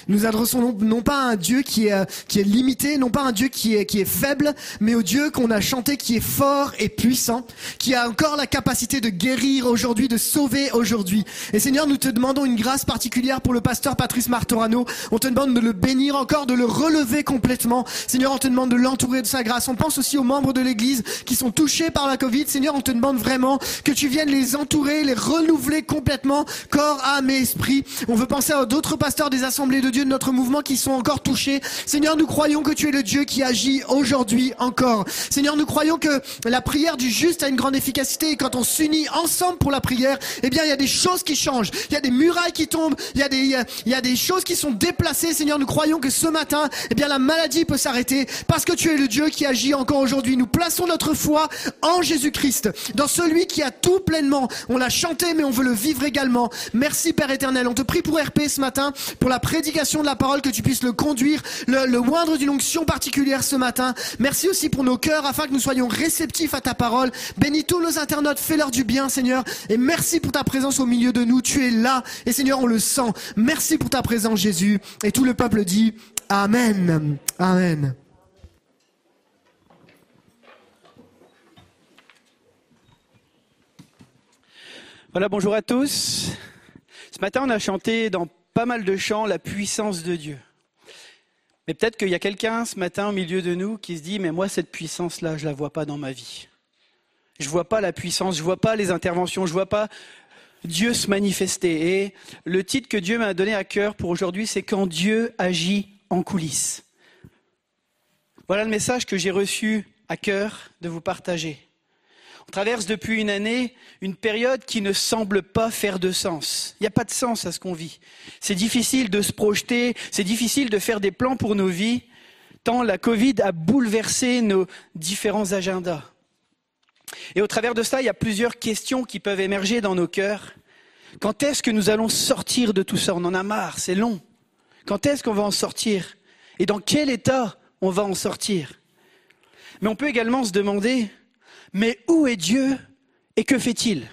Nous adressons non, non, pas à un Dieu qui est, qui est limité, non pas à un Dieu qui est, qui est faible, mais au Dieu qu'on a chanté qui est fort et puissant, qui a encore la capacité de guérir aujourd'hui, de sauver aujourd'hui. Et Seigneur, nous te demandons une grâce particulière pour le pasteur Patrice Martorano. On te demande de le bénir encore, de le relever complètement. Seigneur, on te demande de l'entourer de sa grâce. On pense aussi aux membres de l'Église qui sont touchés par la Covid. Seigneur, on te demande vraiment que tu viennes les entourer, les renouveler complètement, corps, âme et esprit. On veut penser à d'autres pasteurs des assemblées de Dieu de notre mouvement qui sont encore touchés. Seigneur, nous croyons que tu es le Dieu qui agit aujourd'hui encore. Seigneur, nous croyons que la prière du juste a une grande efficacité et quand on s'unit ensemble pour la prière, eh bien, il y a des choses qui changent. Il y a des murailles qui tombent. Il y a des, il y a des choses qui sont déplacées. Seigneur, nous croyons que ce matin, eh bien, la maladie peut s'arrêter parce que tu es le Dieu qui agit encore aujourd'hui. Nous plaçons notre foi en Jésus-Christ, dans celui qui a tout pleinement. On l'a chanté, mais on veut le vivre également. Merci, Père éternel. On te prie pour RP ce matin, pour la prédication de la parole, que tu puisses le conduire, le, le moindre d'une onction particulière ce matin. Merci aussi pour nos cœurs, afin que nous soyons réceptifs à ta parole. Bénis tous nos internautes, fais-leur du bien, Seigneur. Et merci pour ta présence au milieu de nous. Tu es là. Et Seigneur, on le sent. Merci pour ta présence, Jésus. Et tout le peuple dit Amen. Amen. Voilà, bonjour à tous. Ce matin, on a chanté dans pas mal de chants la puissance de Dieu. Mais peut-être qu'il y a quelqu'un ce matin au milieu de nous qui se dit, mais moi, cette puissance-là, je ne la vois pas dans ma vie. Je ne vois pas la puissance, je ne vois pas les interventions, je ne vois pas Dieu se manifester. Et le titre que Dieu m'a donné à cœur pour aujourd'hui, c'est Quand Dieu agit en coulisses. Voilà le message que j'ai reçu à cœur de vous partager. On traverse depuis une année une période qui ne semble pas faire de sens. Il n'y a pas de sens à ce qu'on vit. C'est difficile de se projeter, c'est difficile de faire des plans pour nos vies, tant la Covid a bouleversé nos différents agendas. Et au travers de cela, il y a plusieurs questions qui peuvent émerger dans nos cœurs. Quand est-ce que nous allons sortir de tout ça? On en a marre, c'est long. Quand est-ce qu'on va en sortir? Et dans quel état on va en sortir? Mais on peut également se demander, mais où est Dieu et que fait-il?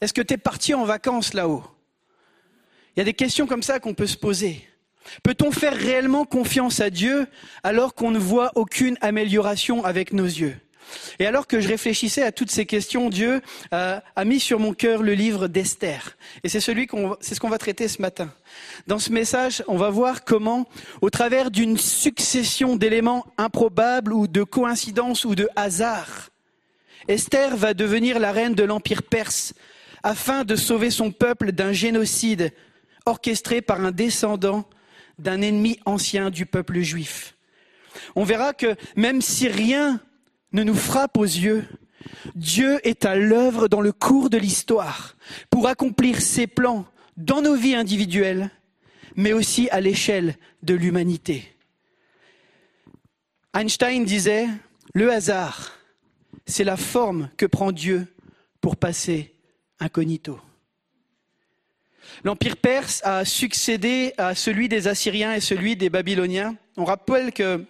Est-ce que tu es parti en vacances là-haut? Il y a des questions comme ça qu'on peut se poser. Peut-on faire réellement confiance à Dieu alors qu'on ne voit aucune amélioration avec nos yeux? Et alors que je réfléchissais à toutes ces questions, Dieu a, a mis sur mon cœur le livre d'Esther. Et c'est celui c'est ce qu'on va traiter ce matin. Dans ce message, on va voir comment, au travers d'une succession d'éléments improbables ou de coïncidences ou de hasards, Esther va devenir la reine de l'Empire perse afin de sauver son peuple d'un génocide orchestré par un descendant d'un ennemi ancien du peuple juif. On verra que même si rien ne nous frappe aux yeux, Dieu est à l'œuvre dans le cours de l'histoire pour accomplir ses plans dans nos vies individuelles, mais aussi à l'échelle de l'humanité. Einstein disait, le hasard, c'est la forme que prend Dieu pour passer incognito. L'Empire perse a succédé à celui des Assyriens et celui des Babyloniens. On rappelle que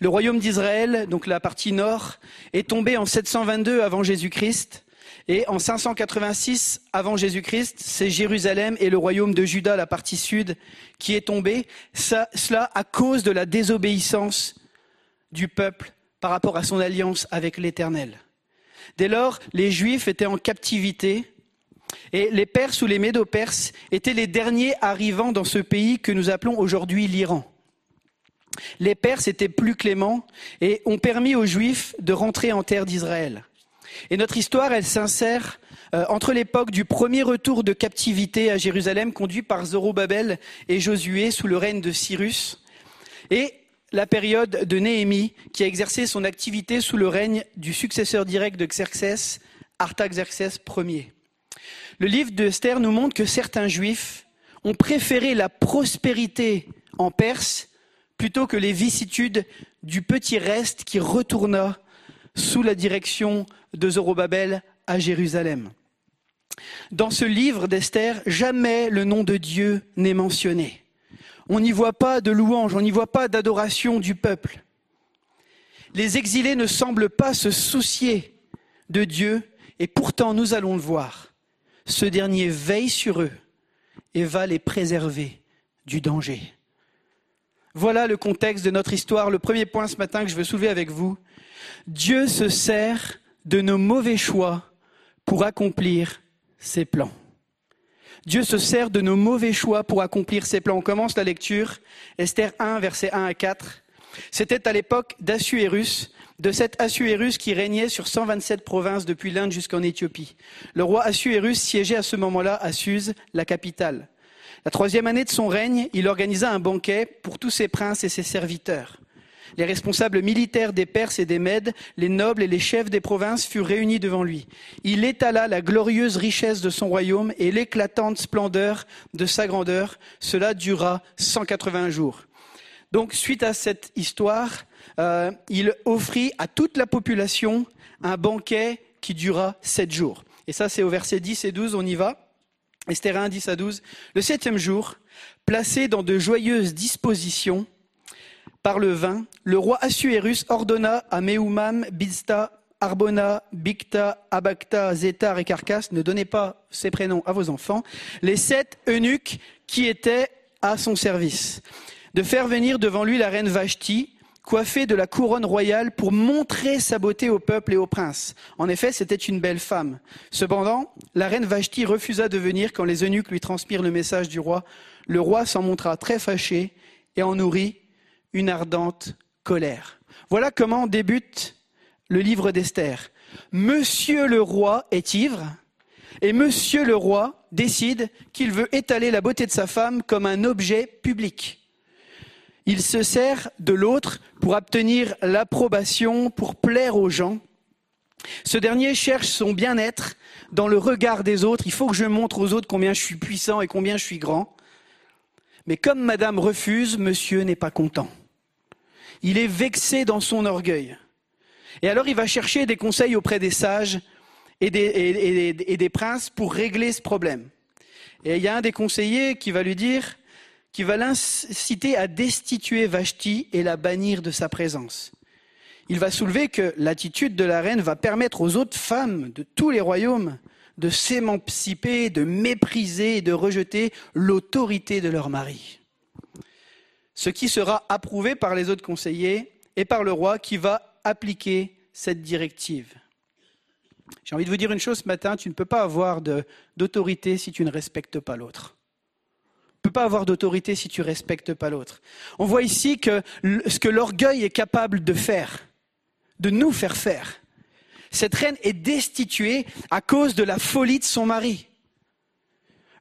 le royaume d'Israël, donc la partie nord, est tombé en 722 avant Jésus-Christ. Et en 586 avant Jésus-Christ, c'est Jérusalem et le royaume de Juda, la partie sud, qui est tombé. Cela à cause de la désobéissance du peuple par rapport à son alliance avec l'Éternel. Dès lors, les Juifs étaient en captivité et les Perses ou les Médo-Perses étaient les derniers arrivants dans ce pays que nous appelons aujourd'hui l'Iran. Les Perses étaient plus cléments et ont permis aux Juifs de rentrer en terre d'Israël. Et notre histoire, elle s'insère euh, entre l'époque du premier retour de captivité à Jérusalem conduit par Zorobabel et Josué sous le règne de Cyrus et la période de Néhémie qui a exercé son activité sous le règne du successeur direct de Xerxès, Artaxerxès Ier. Le livre d'Esther nous montre que certains juifs ont préféré la prospérité en Perse plutôt que les vicissitudes du petit reste qui retourna sous la direction de Zorobabel à Jérusalem. Dans ce livre d'Esther, jamais le nom de Dieu n'est mentionné. On n'y voit pas de louange, on n'y voit pas d'adoration du peuple. Les exilés ne semblent pas se soucier de Dieu, et pourtant nous allons le voir. Ce dernier veille sur eux et va les préserver du danger. Voilà le contexte de notre histoire. Le premier point ce matin que je veux soulever avec vous. Dieu se sert de nos mauvais choix pour accomplir ses plans. Dieu se sert de nos mauvais choix pour accomplir ses plans. On commence la lecture. Esther 1, versets 1 à 4. C'était à l'époque d'Assuérus, de cet Assuérus qui régnait sur 127 provinces depuis l'Inde jusqu'en Éthiopie. Le roi Assuérus siégeait à ce moment-là à Suse, la capitale. La troisième année de son règne, il organisa un banquet pour tous ses princes et ses serviteurs. Les responsables militaires des Perses et des Mèdes, les nobles et les chefs des provinces furent réunis devant lui. Il étala la glorieuse richesse de son royaume et l'éclatante splendeur de sa grandeur. Cela dura 180 jours. Donc, suite à cette histoire, euh, il offrit à toute la population un banquet qui dura sept jours. Et ça, c'est au verset 10 et 12, on y va. Esther 1, 10 à 12. Le septième jour, placé dans de joyeuses dispositions, par le vin, le roi Assuérus ordonna à Meumam, Bizta, Arbona, Bicta, Abacta, Zétar et Carcasse, ne donnez pas ces prénoms à vos enfants, les sept eunuques qui étaient à son service, de faire venir devant lui la reine Vashti, coiffée de la couronne royale pour montrer sa beauté au peuple et aux princes. En effet, c'était une belle femme. Cependant, la reine Vashti refusa de venir quand les eunuques lui transmirent le message du roi. Le roi s'en montra très fâché et en nourrit une ardente colère. Voilà comment débute le livre d'Esther. Monsieur le roi est ivre et monsieur le roi décide qu'il veut étaler la beauté de sa femme comme un objet public. Il se sert de l'autre pour obtenir l'approbation, pour plaire aux gens. Ce dernier cherche son bien-être dans le regard des autres. Il faut que je montre aux autres combien je suis puissant et combien je suis grand. Mais comme madame refuse, monsieur n'est pas content. Il est vexé dans son orgueil. Et alors il va chercher des conseils auprès des sages et des, princes pour régler ce problème. Et il y a un des conseillers qui va lui dire, qui va l'inciter à destituer Vashti et la bannir de sa présence. Il va soulever que l'attitude de la reine va permettre aux autres femmes de tous les royaumes de s'émanciper, de mépriser et de rejeter l'autorité de leur mari. Ce qui sera approuvé par les autres conseillers et par le roi qui va appliquer cette directive. J'ai envie de vous dire une chose ce matin, tu ne peux pas avoir d'autorité si tu ne respectes pas l'autre. Tu ne peux pas avoir d'autorité si tu ne respectes pas l'autre. On voit ici que ce que l'orgueil est capable de faire, de nous faire faire. Cette reine est destituée à cause de la folie de son mari.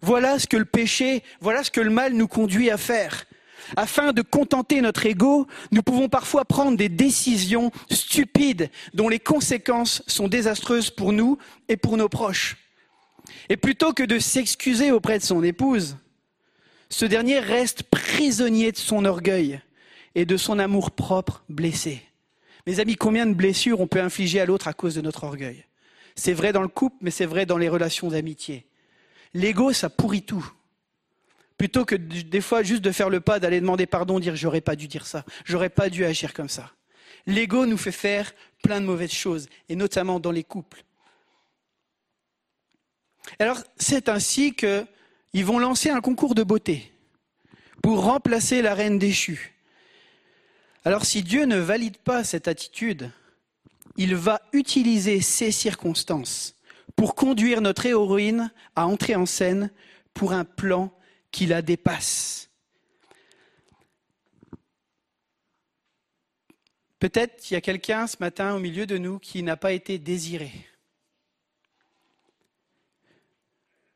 Voilà ce que le péché, voilà ce que le mal nous conduit à faire. Afin de contenter notre ego, nous pouvons parfois prendre des décisions stupides dont les conséquences sont désastreuses pour nous et pour nos proches. Et plutôt que de s'excuser auprès de son épouse, ce dernier reste prisonnier de son orgueil et de son amour propre blessé. Mes amis, combien de blessures on peut infliger à l'autre à cause de notre orgueil? C'est vrai dans le couple, mais c'est vrai dans les relations d'amitié. L'ego, ça pourrit tout. Plutôt que des fois juste de faire le pas, d'aller demander pardon, dire j'aurais pas dû dire ça, j'aurais pas dû agir comme ça. L'ego nous fait faire plein de mauvaises choses, et notamment dans les couples. Alors, c'est ainsi qu'ils vont lancer un concours de beauté pour remplacer la reine déchue. Alors, si Dieu ne valide pas cette attitude, il va utiliser ces circonstances pour conduire notre héroïne à entrer en scène pour un plan qui la dépasse. Peut-être il y a quelqu'un ce matin au milieu de nous qui n'a pas été désiré.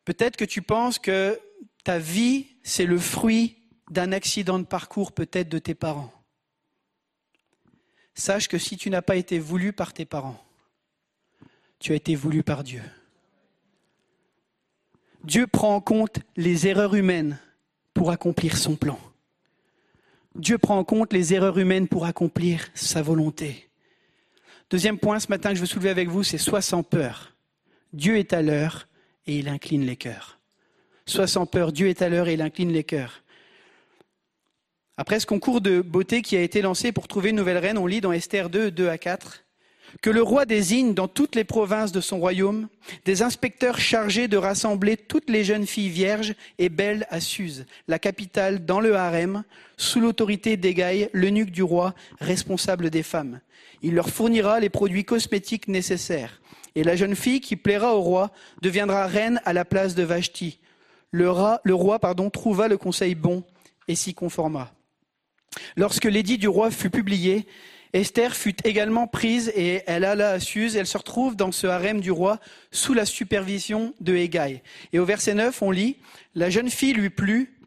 Peut-être que tu penses que ta vie, c'est le fruit d'un accident de parcours peut-être de tes parents. Sache que si tu n'as pas été voulu par tes parents, tu as été voulu par Dieu. Dieu prend en compte les erreurs humaines pour accomplir son plan. Dieu prend en compte les erreurs humaines pour accomplir sa volonté. Deuxième point ce matin que je veux soulever avec vous, c'est sois sans peur. Dieu est à l'heure et il incline les cœurs. Sois sans peur, Dieu est à l'heure et il incline les cœurs. Après ce concours de beauté qui a été lancé pour trouver une nouvelle reine, on lit dans Esther 2, 2 à 4, que le roi désigne dans toutes les provinces de son royaume des inspecteurs chargés de rassembler toutes les jeunes filles vierges et belles à Suse, la capitale, dans le harem, sous l'autorité d'Égaï, l'eunuque du roi, responsable des femmes. Il leur fournira les produits cosmétiques nécessaires. Et la jeune fille qui plaira au roi deviendra reine à la place de Vashti. Le, roi, le roi pardon, trouva le conseil bon et s'y conforma. Lorsque l'édit du roi fut publié, Esther fut également prise et elle alla à Suse. Elle se retrouve dans ce harem du roi sous la supervision de Hégaï. Et au verset 9, on lit La jeune fille lui plut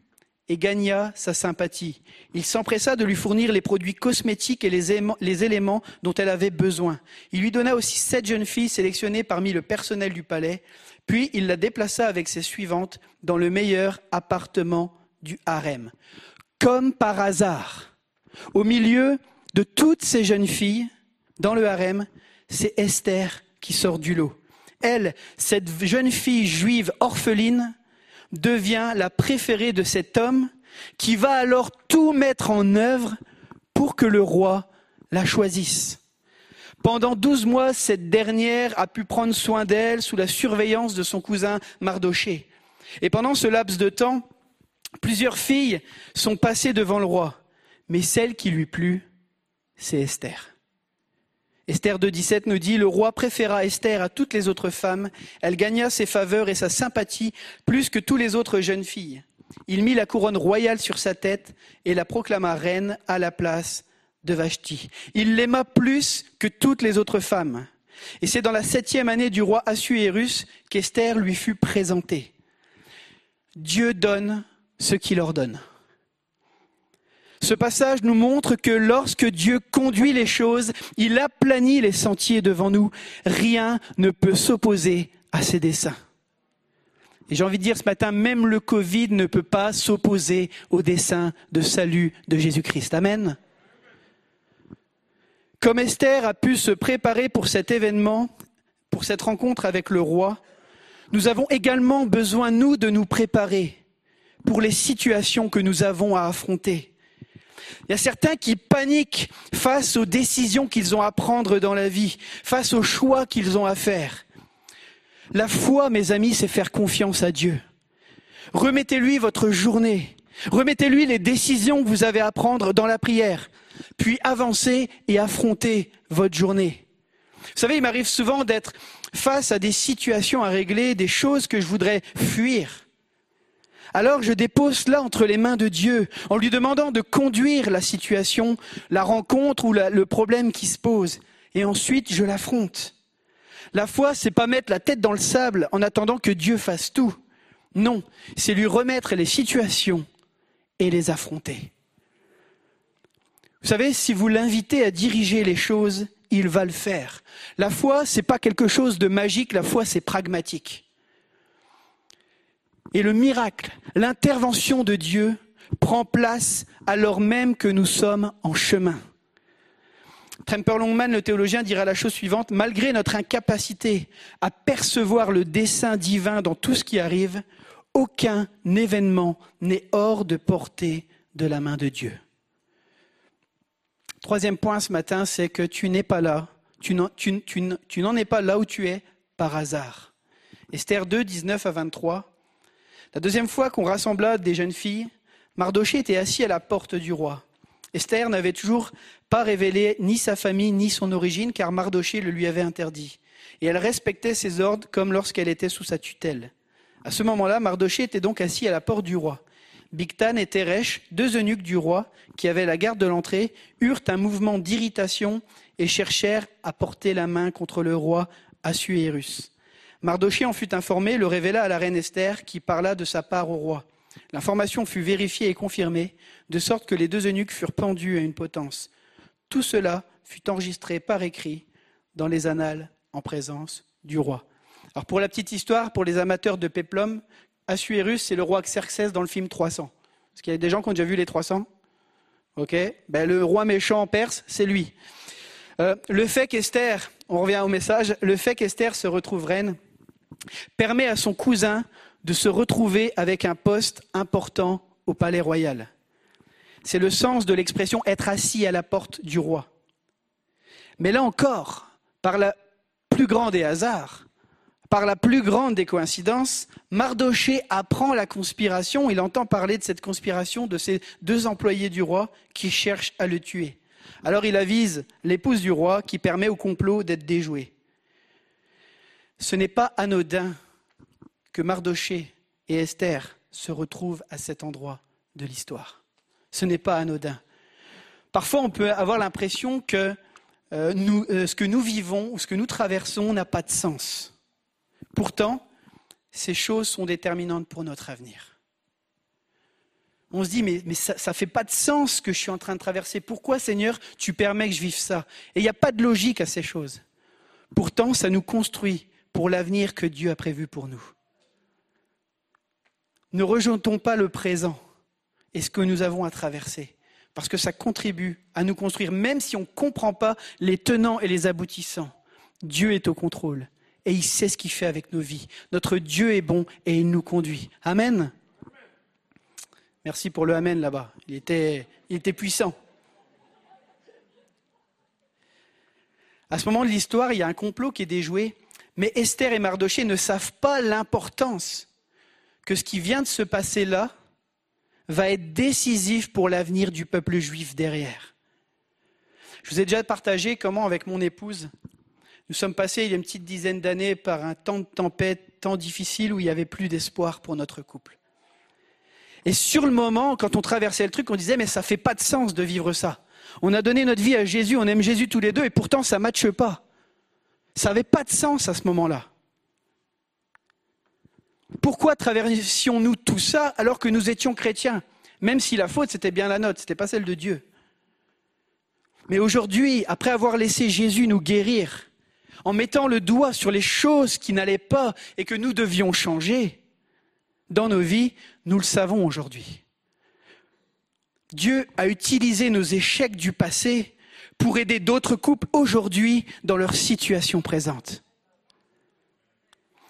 et gagna sa sympathie. Il s'empressa de lui fournir les produits cosmétiques et les éléments, les éléments dont elle avait besoin. Il lui donna aussi sept jeunes filles sélectionnées parmi le personnel du palais, puis il la déplaça avec ses suivantes dans le meilleur appartement du harem. Comme par hasard, au milieu de toutes ces jeunes filles, dans le harem, c'est Esther qui sort du lot. Elle, cette jeune fille juive orpheline, devient la préférée de cet homme qui va alors tout mettre en œuvre pour que le roi la choisisse. Pendant douze mois, cette dernière a pu prendre soin d'elle sous la surveillance de son cousin Mardoché. Et pendant ce laps de temps, plusieurs filles sont passées devant le roi, mais celle qui lui plut, c'est Esther. Esther 2.17 nous dit, le roi préféra Esther à toutes les autres femmes. Elle gagna ses faveurs et sa sympathie plus que toutes les autres jeunes filles. Il mit la couronne royale sur sa tête et la proclama reine à la place de Vashti. Il l'aima plus que toutes les autres femmes. Et c'est dans la septième année du roi Assuérus qu'Esther lui fut présentée. Dieu donne ce qu'il ordonne. Ce passage nous montre que lorsque Dieu conduit les choses, il aplanit les sentiers devant nous. Rien ne peut s'opposer à ses desseins. Et j'ai envie de dire ce matin, même le Covid ne peut pas s'opposer au dessein de salut de Jésus-Christ. Amen. Comme Esther a pu se préparer pour cet événement, pour cette rencontre avec le roi, nous avons également besoin, nous, de nous préparer pour les situations que nous avons à affronter. Il y a certains qui paniquent face aux décisions qu'ils ont à prendre dans la vie, face aux choix qu'ils ont à faire. La foi, mes amis, c'est faire confiance à Dieu. Remettez-lui votre journée. Remettez-lui les décisions que vous avez à prendre dans la prière. Puis avancez et affrontez votre journée. Vous savez, il m'arrive souvent d'être face à des situations à régler, des choses que je voudrais fuir. Alors je dépose cela entre les mains de Dieu en lui demandant de conduire la situation, la rencontre ou le problème qui se pose. Et ensuite, je l'affronte. La foi, c'est pas mettre la tête dans le sable en attendant que Dieu fasse tout. Non, c'est lui remettre les situations et les affronter. Vous savez, si vous l'invitez à diriger les choses, il va le faire. La foi, c'est pas quelque chose de magique, la foi, c'est pragmatique. Et le miracle, l'intervention de Dieu prend place alors même que nous sommes en chemin. Tremper Longman, le théologien, dira la chose suivante, malgré notre incapacité à percevoir le dessein divin dans tout ce qui arrive, aucun événement n'est hors de portée de la main de Dieu. Troisième point ce matin, c'est que tu n'es pas là, tu n'en es pas là où tu es par hasard. Esther 2, 19 à 23. La deuxième fois qu'on rassembla des jeunes filles, Mardoché était assis à la porte du roi. Esther n'avait toujours pas révélé ni sa famille ni son origine, car Mardoché le lui avait interdit. Et elle respectait ses ordres comme lorsqu'elle était sous sa tutelle. À ce moment-là, Mardoché était donc assis à la porte du roi. Bigtan et Teresh, deux eunuques du roi, qui avaient la garde de l'entrée, eurent un mouvement d'irritation et cherchèrent à porter la main contre le roi Assuérus. Mardoché en fut informé, le révéla à la reine Esther, qui parla de sa part au roi. L'information fut vérifiée et confirmée, de sorte que les deux eunuques furent pendus à une potence. Tout cela fut enregistré par écrit dans les annales en présence du roi. Alors pour la petite histoire, pour les amateurs de péplum, Assuérus, c'est le roi Xerxès dans le film 300. Est-ce qu'il y a des gens qui ont déjà vu les 300 Ok ben, Le roi méchant en Perse, c'est lui. Euh, le fait qu'Esther, on revient au message, le fait qu'Esther se retrouve reine, permet à son cousin de se retrouver avec un poste important au palais royal. C'est le sens de l'expression être assis à la porte du roi. Mais là encore, par la plus grande des hasards, par la plus grande des coïncidences, Mardoché apprend la conspiration, il entend parler de cette conspiration de ces deux employés du roi qui cherchent à le tuer. Alors il avise l'épouse du roi qui permet au complot d'être déjoué. Ce n'est pas anodin que Mardoché et Esther se retrouvent à cet endroit de l'histoire. Ce n'est pas anodin. Parfois, on peut avoir l'impression que euh, euh, ce que nous vivons ou ce que nous traversons n'a pas de sens. Pourtant, ces choses sont déterminantes pour notre avenir. On se dit, mais, ça ne fait pas de sens que je suis en train de traverser. Pourquoi, Seigneur, tu permets que je vive ça? Et il n'y a pas de logique à ces choses. Pourtant, ça nous construit pour l'avenir que Dieu a prévu pour nous. Ne rejetons pas le présent et ce que nous avons à traverser, parce que ça contribue à nous construire, même si on ne comprend pas les tenants et les aboutissants. Dieu est au contrôle et il sait ce qu'il fait avec nos vies. Notre Dieu est bon et il nous conduit. Amen. Merci pour le Amen là-bas. Il était, il était puissant. À ce moment de l'histoire, il y a un complot qui est déjoué, mais Esther et Mardoché ne savent pas l'importance que ce qui vient de se passer là va être décisif pour l'avenir du peuple juif derrière. Je vous ai déjà partagé comment, avec mon épouse, nous sommes passés il y a une petite dizaine d'années par un temps de tempête, temps difficile où il n'y avait plus d'espoir pour notre couple. Et sur le moment, quand on traversait le truc, on disait mais ça fait pas de sens de vivre ça. On a donné notre vie à Jésus, on aime Jésus tous les deux, et pourtant ça ne matche pas. Ça n'avait pas de sens à ce moment-là. Pourquoi traversions-nous tout ça alors que nous étions chrétiens? Même si la faute, c'était bien la nôtre, ce n'était pas celle de Dieu. Mais aujourd'hui, après avoir laissé Jésus nous guérir, en mettant le doigt sur les choses qui n'allaient pas et que nous devions changer dans nos vies, nous le savons aujourd'hui. Dieu a utilisé nos échecs du passé pour aider d'autres couples aujourd'hui dans leur situation présente.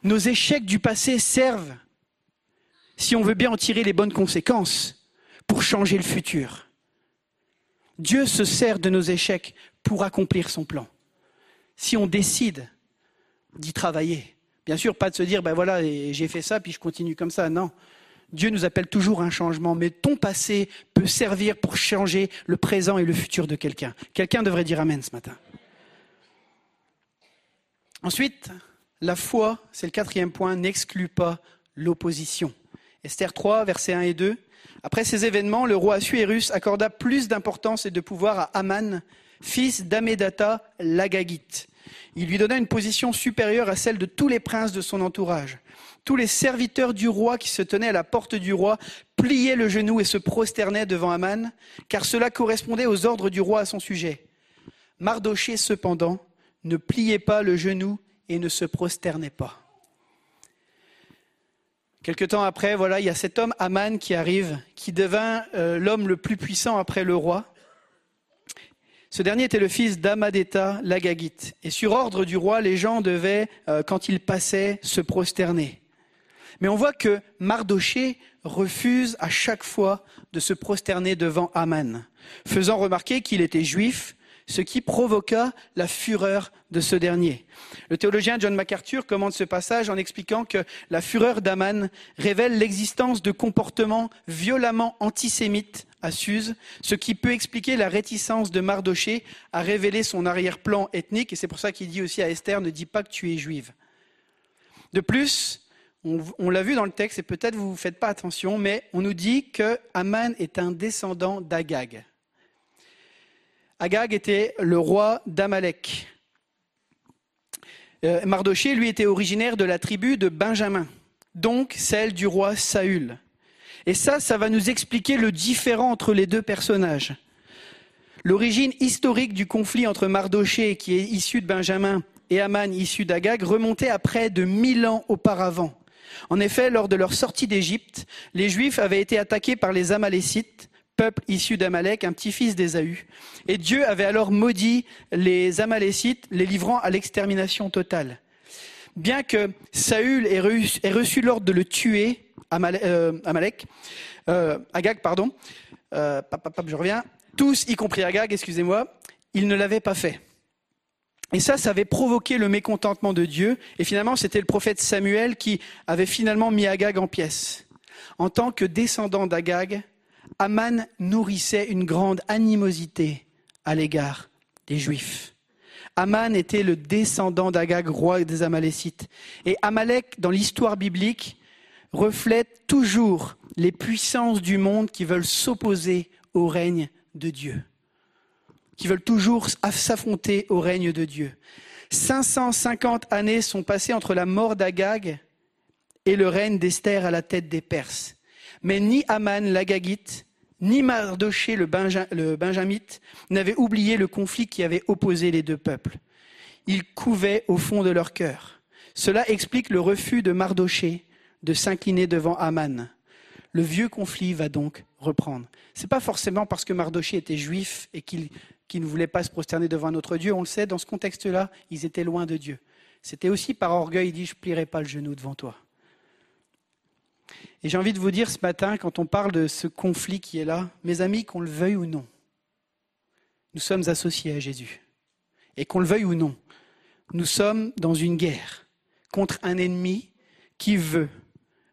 Nos échecs du passé servent, si on veut bien en tirer les bonnes conséquences, pour changer le futur. Dieu se sert de nos échecs pour accomplir son plan. Si on décide d'y travailler, bien sûr, pas de se dire, ben voilà, j'ai fait ça, puis je continue comme ça. Non, Dieu nous appelle toujours un changement, mais ton passé peut servir pour changer le présent et le futur de quelqu'un. Quelqu'un devrait dire Amen ce matin. Ensuite, la foi, c'est le quatrième point, n'exclut pas l'opposition. Esther 3, versets 1 et 2. Après ces événements, le roi Assuérus accorda plus d'importance et de pouvoir à Aman, fils d'Amédata l'Agagite. Il lui donna une position supérieure à celle de tous les princes de son entourage. Tous les serviteurs du roi qui se tenaient à la porte du roi pliaient le genou et se prosternaient devant Aman, car cela correspondait aux ordres du roi à son sujet. Mardoché, cependant, ne pliait pas le genou et ne se prosternait pas. Quelque temps après, voilà, il y a cet homme, Aman, qui arrive, qui devint euh, l'homme le plus puissant après le roi. Ce dernier était le fils d'Amadeta l'Agagite. Et sur ordre du roi, les gens devaient, euh, quand ils passaient, se prosterner. Mais on voit que Mardoché refuse à chaque fois de se prosterner devant Aman, faisant remarquer qu'il était juif, ce qui provoqua la fureur de ce dernier. Le théologien John MacArthur commente ce passage en expliquant que la fureur d'Aman révèle l'existence de comportements violemment antisémites à Suse, ce qui peut expliquer la réticence de Mardoché à révéler son arrière-plan ethnique, et c'est pour ça qu'il dit aussi à Esther, ne dis pas que tu es juive. De plus, on, l'a vu dans le texte, et peut-être vous ne faites pas attention, mais on nous dit que Aman est un descendant d'Agag. Agag était le roi d'Amalek. Euh, Mardoché, lui, était originaire de la tribu de Benjamin, donc celle du roi Saül. Et ça, ça va nous expliquer le différent entre les deux personnages. L'origine historique du conflit entre Mardoché, qui est issu de Benjamin, et Aman, issu d'Agag, remontait à près de mille ans auparavant. En effet, lors de leur sortie d'Égypte, les Juifs avaient été attaqués par les Amalécites, peuple issu d'Amalek, un petit-fils d'Ésaü. Et Dieu avait alors maudit les Amalécites, les livrant à l'extermination totale. Bien que Saül ait reçu l'ordre de le tuer, euh, Amalek, euh, Agag, pardon, euh, je reviens, tous, y compris Agag, excusez-moi, il ne l'avait pas fait. Et ça, ça avait provoqué le mécontentement de Dieu. Et finalement, c'était le prophète Samuel qui avait finalement mis Agag en pièces. En tant que descendant d'Agag, Aman nourrissait une grande animosité à l'égard des Juifs. Aman était le descendant d'Agag, roi des Amalécites. Et Amalek, dans l'histoire biblique, reflète toujours les puissances du monde qui veulent s'opposer au règne de Dieu, qui veulent toujours s'affronter au règne de Dieu. 550 années sont passées entre la mort d'Agag et le règne d'Esther à la tête des Perses. Mais ni Aman l'Agagite, ni Mardoché le, le Benjamite n'avaient oublié le conflit qui avait opposé les deux peuples. Ils couvaient au fond de leur cœur. Cela explique le refus de Mardoché de s'incliner devant Aman. Le vieux conflit va donc reprendre. Ce n'est pas forcément parce que Mardoché était juif et qu'il ne voulait pas se prosterner devant notre Dieu. On le sait, dans ce contexte-là, ils étaient loin de Dieu. C'était aussi par orgueil, il dit, je ne plierai pas le genou devant toi. Et j'ai envie de vous dire ce matin, quand on parle de ce conflit qui est là, mes amis, qu'on le veuille ou non, nous sommes associés à Jésus. Et qu'on le veuille ou non, nous sommes dans une guerre contre un ennemi qui veut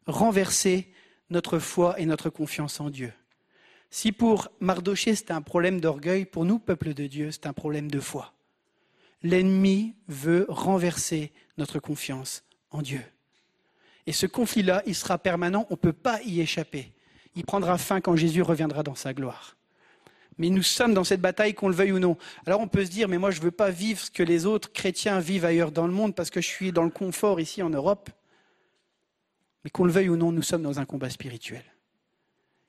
renverser notre foi et notre confiance en Dieu. Si pour Mardoché c'est un problème d'orgueil, pour nous, peuple de Dieu, c'est un problème de foi. L'ennemi veut renverser notre confiance en Dieu. Et ce conflit-là, il sera permanent, on ne peut pas y échapper. Il prendra fin quand Jésus reviendra dans sa gloire. Mais nous sommes dans cette bataille, qu'on le veuille ou non. Alors on peut se dire, mais moi je ne veux pas vivre ce que les autres chrétiens vivent ailleurs dans le monde parce que je suis dans le confort ici en Europe. Mais qu'on le veuille ou non, nous sommes dans un combat spirituel.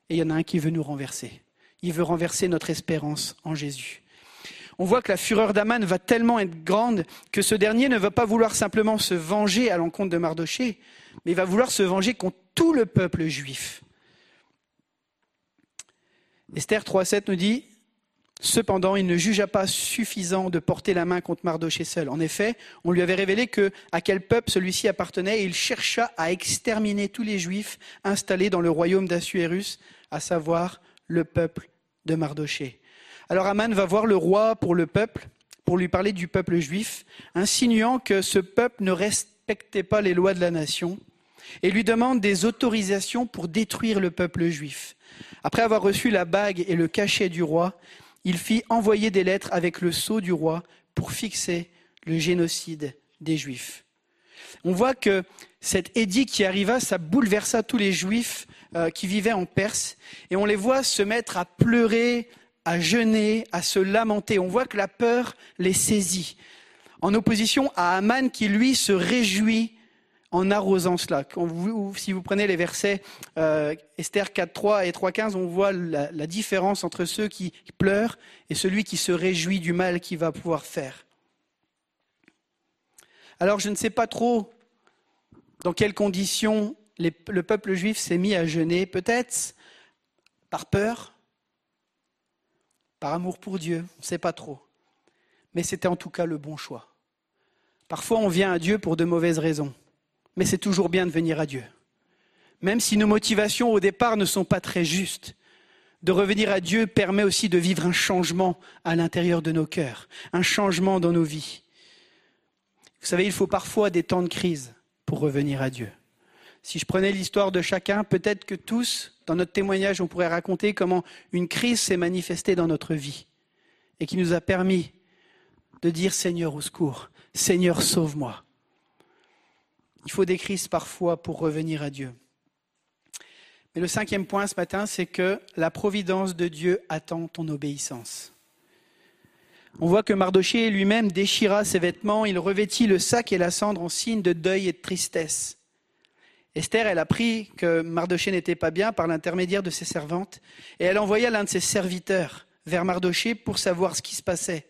Et il y en a un qui veut nous renverser. Il veut renverser notre espérance en Jésus. On voit que la fureur d'Aman va tellement être grande que ce dernier ne va pas vouloir simplement se venger à l'encontre de Mardoché, mais il va vouloir se venger contre tout le peuple juif. Esther 3.7 nous dit Cependant, il ne jugea pas suffisant de porter la main contre Mardoché seul. En effet, on lui avait révélé que, à quel peuple celui-ci appartenait et il chercha à exterminer tous les juifs installés dans le royaume d'Assuérus, à savoir le peuple de Mardoché. Alors Aman va voir le roi pour le peuple, pour lui parler du peuple juif, insinuant que ce peuple ne respectait pas les lois de la nation et lui demande des autorisations pour détruire le peuple juif. Après avoir reçu la bague et le cachet du roi, il fit envoyer des lettres avec le sceau du roi pour fixer le génocide des Juifs. On voit que cet édit qui arriva, ça bouleversa tous les Juifs euh, qui vivaient en Perse, et on les voit se mettre à pleurer, à jeûner, à se lamenter. On voit que la peur les saisit, en opposition à Aman qui, lui, se réjouit en arrosant cela. si vous prenez les versets euh, Esther 4.3 et 3.15, on voit la, différence entre ceux qui pleurent et celui qui se réjouit du mal qu'il va pouvoir faire. Alors je ne sais pas trop dans quelles conditions le peuple juif s'est mis à jeûner, peut-être par peur, par amour pour Dieu, on ne sait pas trop. Mais c'était en tout cas le bon choix. Parfois on vient à Dieu pour de mauvaises raisons mais c'est toujours bien de venir à Dieu. Même si nos motivations au départ ne sont pas très justes, de revenir à Dieu permet aussi de vivre un changement à l'intérieur de nos cœurs, un changement dans nos vies. Vous savez, il faut parfois des temps de crise pour revenir à Dieu. Si je prenais l'histoire de chacun, peut-être que tous, dans notre témoignage, on pourrait raconter comment une crise s'est manifestée dans notre vie et qui nous a permis de dire Seigneur au secours, Seigneur sauve-moi. Il faut des crises parfois pour revenir à Dieu. Mais le cinquième point ce matin, c'est que la providence de Dieu attend ton obéissance. On voit que Mardoché lui-même déchira ses vêtements, il revêtit le sac et la cendre en signe de deuil et de tristesse. Esther, elle apprit que Mardoché n'était pas bien par l'intermédiaire de ses servantes, et elle envoya l'un de ses serviteurs vers Mardoché pour savoir ce qui se passait.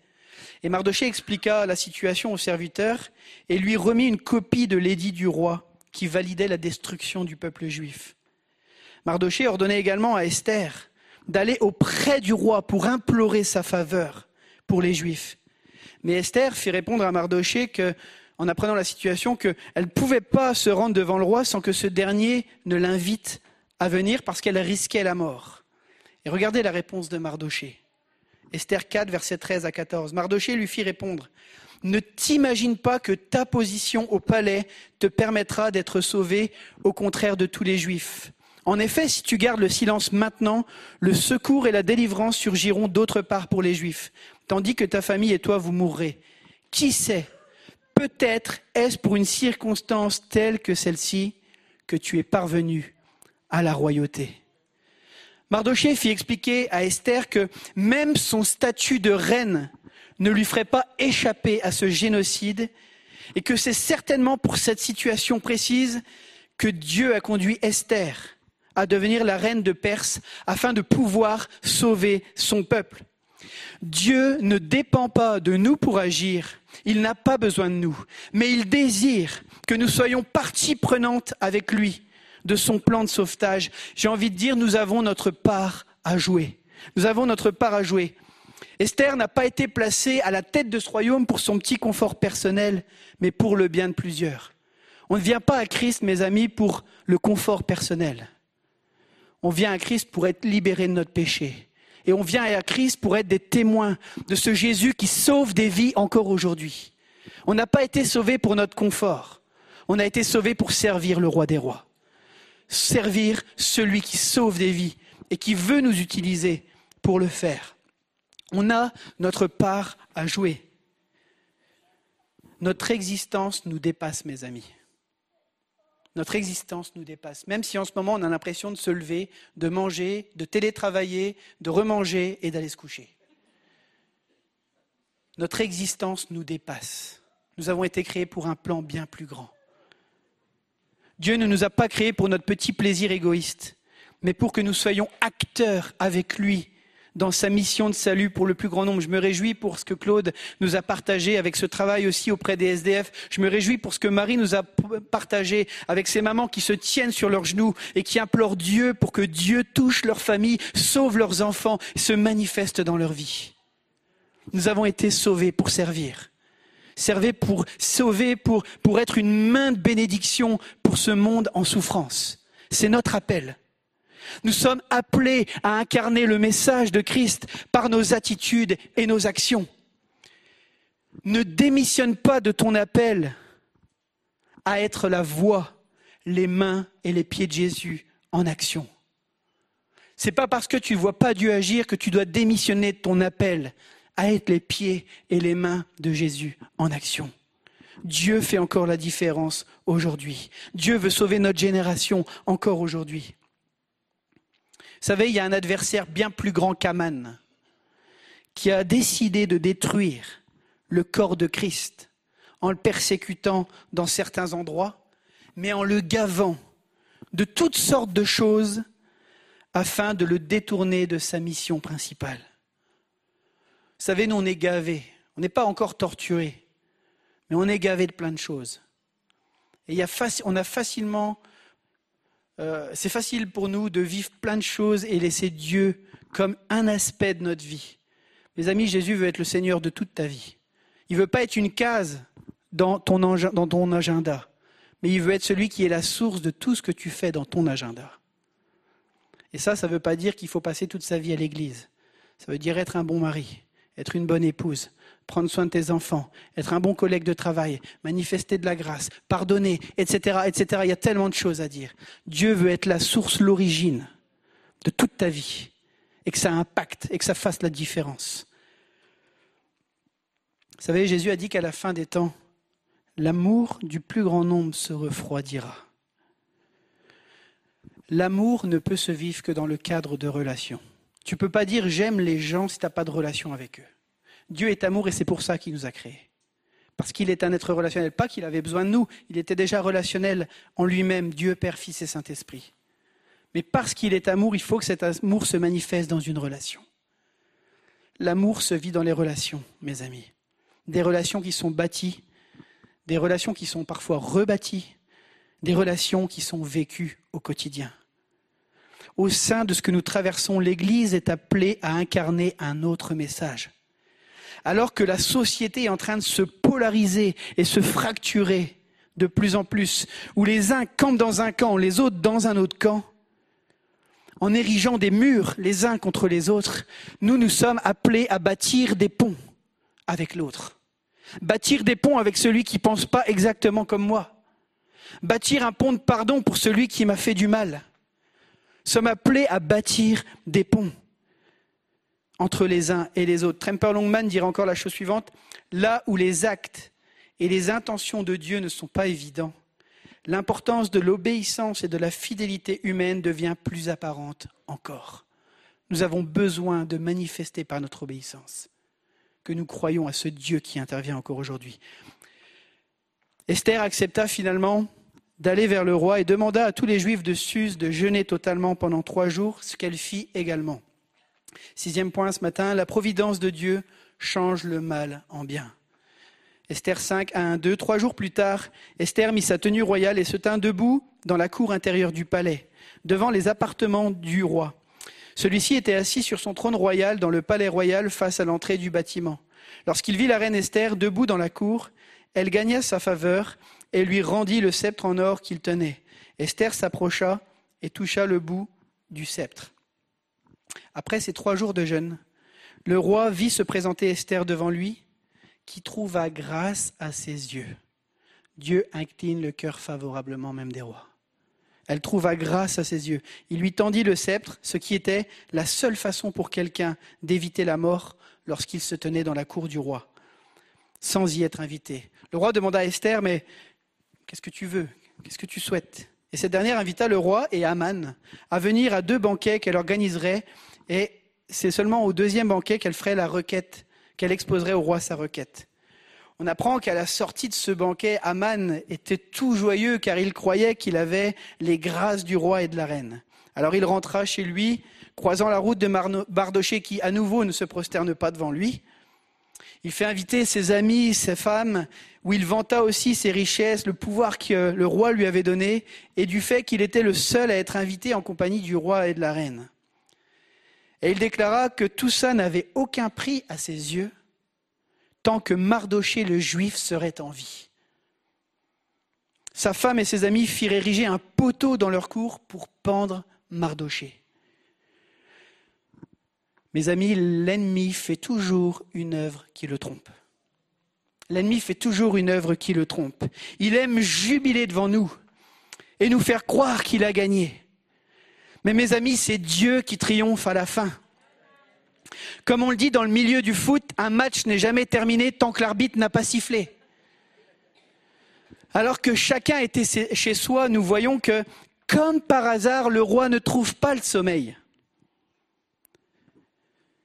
Et Mardoché expliqua la situation au serviteur et lui remit une copie de l'édit du roi qui validait la destruction du peuple juif. Mardoché ordonnait également à Esther d'aller auprès du roi pour implorer sa faveur pour les juifs. Mais Esther fit répondre à Mardoché que, en apprenant la situation, qu'elle ne pouvait pas se rendre devant le roi sans que ce dernier ne l'invite à venir parce qu'elle risquait la mort. Et regardez la réponse de Mardoché. Esther 4, versets 13 à 14. Mardoché lui fit répondre Ne t'imagine pas que ta position au palais te permettra d'être sauvé, au contraire de tous les Juifs. En effet, si tu gardes le silence maintenant, le secours et la délivrance surgiront d'autre part pour les Juifs, tandis que ta famille et toi vous mourrez. Qui sait Peut-être est-ce pour une circonstance telle que celle-ci que tu es parvenu à la royauté. Mardoché fit expliquer à Esther que même son statut de reine ne lui ferait pas échapper à ce génocide et que c'est certainement pour cette situation précise que Dieu a conduit Esther à devenir la reine de Perse afin de pouvoir sauver son peuple. Dieu ne dépend pas de nous pour agir, il n'a pas besoin de nous, mais il désire que nous soyons partie prenante avec lui de son plan de sauvetage. J'ai envie de dire, nous avons notre part à jouer. Nous avons notre part à jouer. Esther n'a pas été placée à la tête de ce royaume pour son petit confort personnel, mais pour le bien de plusieurs. On ne vient pas à Christ, mes amis, pour le confort personnel. On vient à Christ pour être libéré de notre péché. Et on vient à Christ pour être des témoins de ce Jésus qui sauve des vies encore aujourd'hui. On n'a pas été sauvé pour notre confort. On a été sauvé pour servir le roi des rois. Servir celui qui sauve des vies et qui veut nous utiliser pour le faire. On a notre part à jouer. Notre existence nous dépasse, mes amis. Notre existence nous dépasse. Même si en ce moment on a l'impression de se lever, de manger, de télétravailler, de remanger et d'aller se coucher. Notre existence nous dépasse. Nous avons été créés pour un plan bien plus grand. Dieu ne nous a pas créés pour notre petit plaisir égoïste, mais pour que nous soyons acteurs avec lui dans sa mission de salut pour le plus grand nombre. Je me réjouis pour ce que Claude nous a partagé avec ce travail aussi auprès des SDF. Je me réjouis pour ce que Marie nous a partagé avec ces mamans qui se tiennent sur leurs genoux et qui implorent Dieu pour que Dieu touche leur famille, sauve leurs enfants, se manifeste dans leur vie. Nous avons été sauvés pour servir. Servez pour sauver, pour, pour être une main de bénédiction pour ce monde en souffrance. C'est notre appel. Nous sommes appelés à incarner le message de Christ par nos attitudes et nos actions. Ne démissionne pas de ton appel à être la voix, les mains et les pieds de Jésus en action. C'est pas parce que tu ne vois pas Dieu agir que tu dois démissionner de ton appel à être les pieds et les mains de Jésus en action. Dieu fait encore la différence aujourd'hui. Dieu veut sauver notre génération encore aujourd'hui. Vous savez, il y a un adversaire bien plus grand qu'Aman qui a décidé de détruire le corps de Christ en le persécutant dans certains endroits, mais en le gavant de toutes sortes de choses afin de le détourner de sa mission principale. Vous savez, nous, on est gavés. On n'est pas encore torturés, mais on est gavés de plein de choses. Et on a facilement euh, c'est facile pour nous de vivre plein de choses et laisser Dieu comme un aspect de notre vie. Mes amis, Jésus veut être le Seigneur de toute ta vie. Il ne veut pas être une case dans ton, dans ton agenda, mais il veut être celui qui est la source de tout ce que tu fais dans ton agenda. Et ça, ça ne veut pas dire qu'il faut passer toute sa vie à l'église. Ça veut dire être un bon mari, être une bonne épouse, prendre soin de tes enfants, être un bon collègue de travail, manifester de la grâce, pardonner, etc., etc. Il y a tellement de choses à dire. Dieu veut être la source, l'origine de toute ta vie, et que ça impacte, et que ça fasse la différence. Vous savez, Jésus a dit qu'à la fin des temps, l'amour du plus grand nombre se refroidira. L'amour ne peut se vivre que dans le cadre de relations. Tu ne peux pas dire j'aime les gens si tu n'as pas de relation avec eux. Dieu est amour et c'est pour ça qu'il nous a créés. Parce qu'il est un être relationnel, pas qu'il avait besoin de nous, il était déjà relationnel en lui-même, Dieu, Père, Fils et Saint-Esprit. Mais parce qu'il est amour, il faut que cet amour se manifeste dans une relation. L'amour se vit dans les relations, mes amis. Des relations qui sont bâties, des relations qui sont parfois rebâties, des relations qui sont vécues au quotidien. Au sein de ce que nous traversons, l'Église est appelée à incarner un autre message alors que la société est en train de se polariser et se fracturer de plus en plus, où les uns campent dans un camp, les autres dans un autre camp, en érigeant des murs les uns contre les autres, nous nous sommes appelés à bâtir des ponts avec l'autre. Bâtir des ponts avec celui qui ne pense pas exactement comme moi. Bâtir un pont de pardon pour celui qui m'a fait du mal. Sommes appelés à bâtir des ponts entre les uns et les autres. Tremper Longman dirait encore la chose suivante là où les actes et les intentions de Dieu ne sont pas évidents, l'importance de l'obéissance et de la fidélité humaine devient plus apparente encore. Nous avons besoin de manifester par notre obéissance que nous croyons à ce Dieu qui intervient encore aujourd'hui. Esther accepta finalement d'aller vers le roi et demanda à tous les Juifs de Suse de jeûner totalement pendant trois jours, ce qu'elle fit également. Sixième point ce matin, la providence de Dieu change le mal en bien. Esther 5, 1, 2. Trois jours plus tard, Esther mit sa tenue royale et se tint debout dans la cour intérieure du palais, devant les appartements du roi. Celui-ci était assis sur son trône royal dans le palais royal face à l'entrée du bâtiment. Lorsqu'il vit la reine Esther debout dans la cour, elle gagna sa faveur et lui rendit le sceptre en or qu'il tenait. Esther s'approcha et toucha le bout du sceptre. Après ces trois jours de jeûne, le roi vit se présenter Esther devant lui, qui trouva grâce à ses yeux. Dieu incline le cœur favorablement même des rois. Elle trouva grâce à ses yeux. Il lui tendit le sceptre, ce qui était la seule façon pour quelqu'un d'éviter la mort lorsqu'il se tenait dans la cour du roi, sans y être invité. Le roi demanda à Esther, mais qu'est-ce que tu veux? Qu'est-ce que tu souhaites? Et cette dernière invita le roi et Aman à venir à deux banquets qu'elle organiserait, et c'est seulement au deuxième banquet qu'elle ferait la requête, qu'elle exposerait au roi sa requête. On apprend qu'à la sortie de ce banquet, Aman était tout joyeux car il croyait qu'il avait les grâces du roi et de la reine. Alors il rentra chez lui, croisant la route de Mardoché qui à nouveau ne se prosterne pas devant lui. Il fait inviter ses amis, ses femmes, où il vanta aussi ses richesses, le pouvoir que le roi lui avait donné, et du fait qu'il était le seul à être invité en compagnie du roi et de la reine. Et il déclara que tout ça n'avait aucun prix à ses yeux, tant que Mardoché le juif serait en vie. Sa femme et ses amis firent ériger un poteau dans leur cour pour pendre Mardoché. Mes amis, l'ennemi fait toujours une œuvre qui le trompe. L'ennemi fait toujours une œuvre qui le trompe. Il aime jubiler devant nous et nous faire croire qu'il a gagné. Mais mes amis, c'est Dieu qui triomphe à la fin. Comme on le dit dans le milieu du foot, un match n'est jamais terminé tant que l'arbitre n'a pas sifflé. Alors que chacun était chez soi, nous voyons que, comme par hasard, le roi ne trouve pas le sommeil.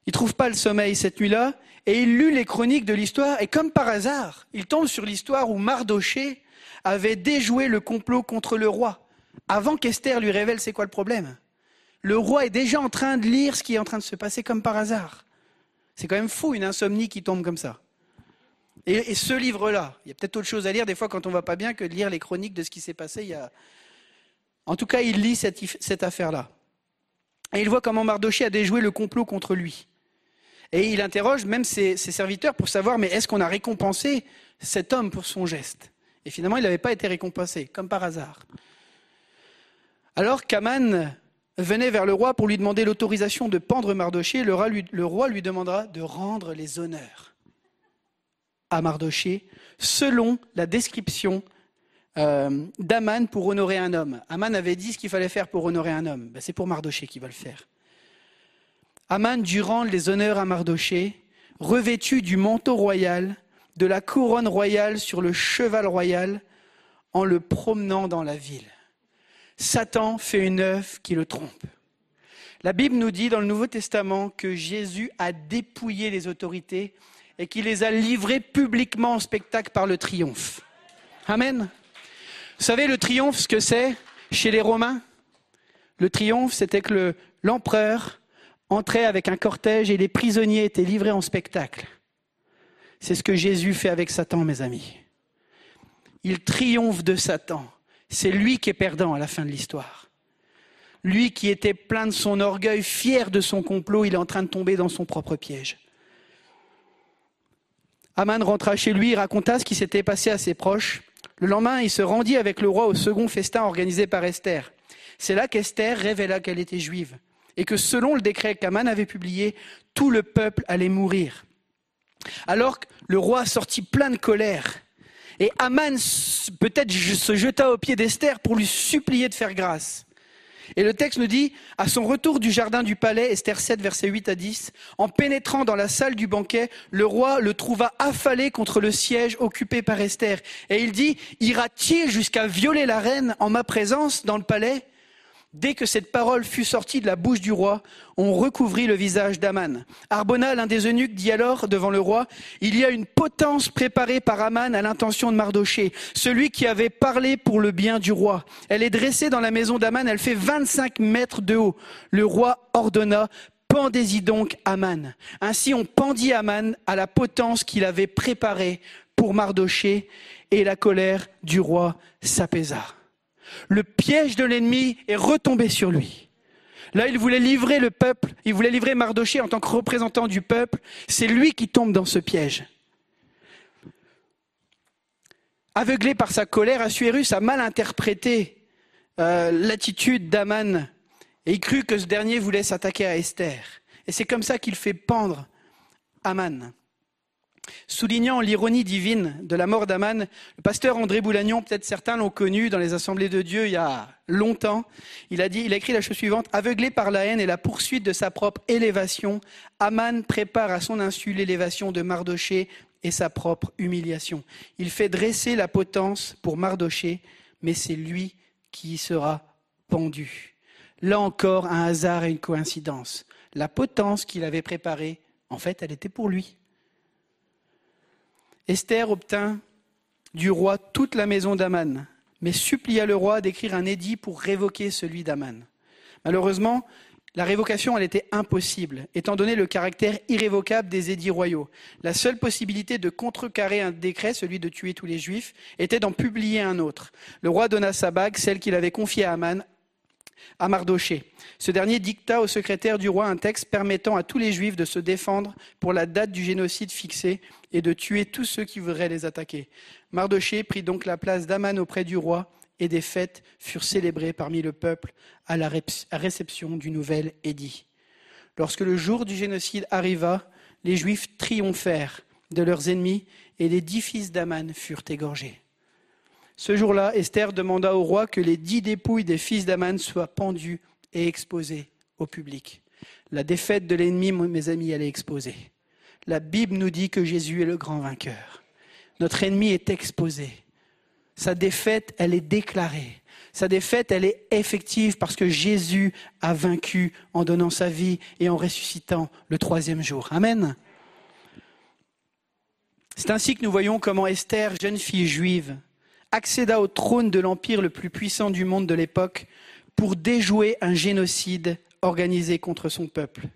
Il ne trouve pas le sommeil cette nuit-là, et il lut les chroniques de l'histoire, et comme par hasard, il tombe sur l'histoire où Mardoché avait déjoué le complot contre le roi, avant qu'Esther lui révèle c'est quoi le problème. Le roi est déjà en train de lire ce qui est en train de se passer comme par hasard. C'est quand même fou une insomnie qui tombe comme ça. Et, ce livre-là, il y a peut-être autre chose à lire des fois quand on va pas bien que de lire les chroniques de ce qui s'est passé. Il y a... En tout cas, il lit cette, cette affaire-là. Et il voit comment Mardoché a déjoué le complot contre lui. Et il interroge même ses, serviteurs pour savoir, mais est-ce qu'on a récompensé cet homme pour son geste? Et finalement, il n'avait pas été récompensé, comme par hasard. Alors qu'Aman venait vers le roi pour lui demander l'autorisation de pendre Mardoché, le roi, lui, demandera de rendre les honneurs à Mardoché selon la description euh, d'Aman pour honorer un homme. Aman avait dit ce qu'il fallait faire pour honorer un homme. Ben, c'est pour Mardoché qu'il va le faire. Aman rendre les honneurs à Mardoché, revêtu du manteau royal, de la couronne royale sur le cheval royal, en le promenant dans la ville. Satan fait une œuvre qui le trompe. La Bible nous dit dans le Nouveau Testament que Jésus a dépouillé les autorités et qu'il les a livrées publiquement en spectacle par le triomphe. Amen. Vous savez le triomphe, ce que c'est chez les Romains? Le triomphe, c'était que l'empereur entrait avec un cortège et les prisonniers étaient livrés en spectacle. C'est ce que Jésus fait avec Satan, mes amis. Il triomphe de Satan. C'est lui qui est perdant à la fin de l'histoire. Lui qui était plein de son orgueil, fier de son complot, il est en train de tomber dans son propre piège. Aman rentra chez lui, raconta ce qui s'était passé à ses proches. Le lendemain, il se rendit avec le roi au second festin organisé par Esther. C'est là qu'Esther révéla qu'elle était juive et que selon le décret qu'Aman avait publié, tout le peuple allait mourir. Alors le roi sortit plein de colère, et Aman peut-être se jeta aux pieds d'Esther pour lui supplier de faire grâce. Et le texte nous dit, à son retour du jardin du palais, Esther 7, versets 8 à 10, en pénétrant dans la salle du banquet, le roi le trouva affalé contre le siège occupé par Esther. Et il dit, ira-t-il jusqu'à violer la reine en ma présence dans le palais? Dès que cette parole fut sortie de la bouche du roi, on recouvrit le visage d'Aman. Arbona, l'un des eunuques, dit alors devant le roi, il y a une potence préparée par Aman à l'intention de Mardoché, celui qui avait parlé pour le bien du roi. Elle est dressée dans la maison d'Aman, elle fait 25 mètres de haut. Le roi ordonna, pendez-y donc Aman. Ainsi on pendit Aman à la potence qu'il avait préparée pour Mardoché, et la colère du roi s'apaisa le piège de l'ennemi est retombé sur lui. Là, il voulait livrer le peuple, il voulait livrer Mardoché en tant que représentant du peuple. C'est lui qui tombe dans ce piège. Aveuglé par sa colère, Assuérus a mal interprété euh, l'attitude d'Aman et il crut que ce dernier voulait s'attaquer à Esther. Et c'est comme ça qu'il fait pendre Aman. Soulignant l'ironie divine de la mort d'Aman, le pasteur André Boulagnon, peut-être certains l'ont connu dans les assemblées de Dieu il y a longtemps, il a écrit la chose suivante, aveuglé par la haine et la poursuite de sa propre élévation, Aman prépare à son insu l'élévation de Mardoché et sa propre humiliation. Il fait dresser la potence pour Mardoché, mais c'est lui qui y sera pendu. Là encore, un hasard et une coïncidence. La potence qu'il avait préparée, en fait, elle était pour lui. Esther obtint du roi toute la maison d'Aman, mais supplia le roi d'écrire un édit pour révoquer celui d'Aman. Malheureusement, la révocation, était impossible, étant donné le caractère irrévocable des édits royaux. La seule possibilité de contrecarrer un décret, celui de tuer tous les juifs, était d'en publier un autre. Le roi donna sa bague, celle qu'il avait confiée à Aman, à Mardoché. Ce dernier dicta au secrétaire du roi un texte permettant à tous les juifs de se défendre pour la date du génocide fixé et de tuer tous ceux qui voudraient les attaquer. Mardoché prit donc la place d'Aman auprès du roi et des fêtes furent célébrées parmi le peuple à la réception du nouvel édit. Lorsque le jour du génocide arriva, les Juifs triomphèrent de leurs ennemis et les dix fils d'Aman furent égorgés. Ce jour-là, Esther demanda au roi que les dix dépouilles des fils d'Aman soient pendues et exposées au public. La défaite de l'ennemi, mes amis, elle est exposée. La Bible nous dit que Jésus est le grand vainqueur. Notre ennemi est exposé. Sa défaite, elle est déclarée. Sa défaite, elle est effective parce que Jésus a vaincu en donnant sa vie et en ressuscitant le troisième jour. Amen. C'est ainsi que nous voyons comment Esther, jeune fille juive, accéda au trône de l'empire le plus puissant du monde de l'époque pour déjouer un génocide organisé contre son peuple.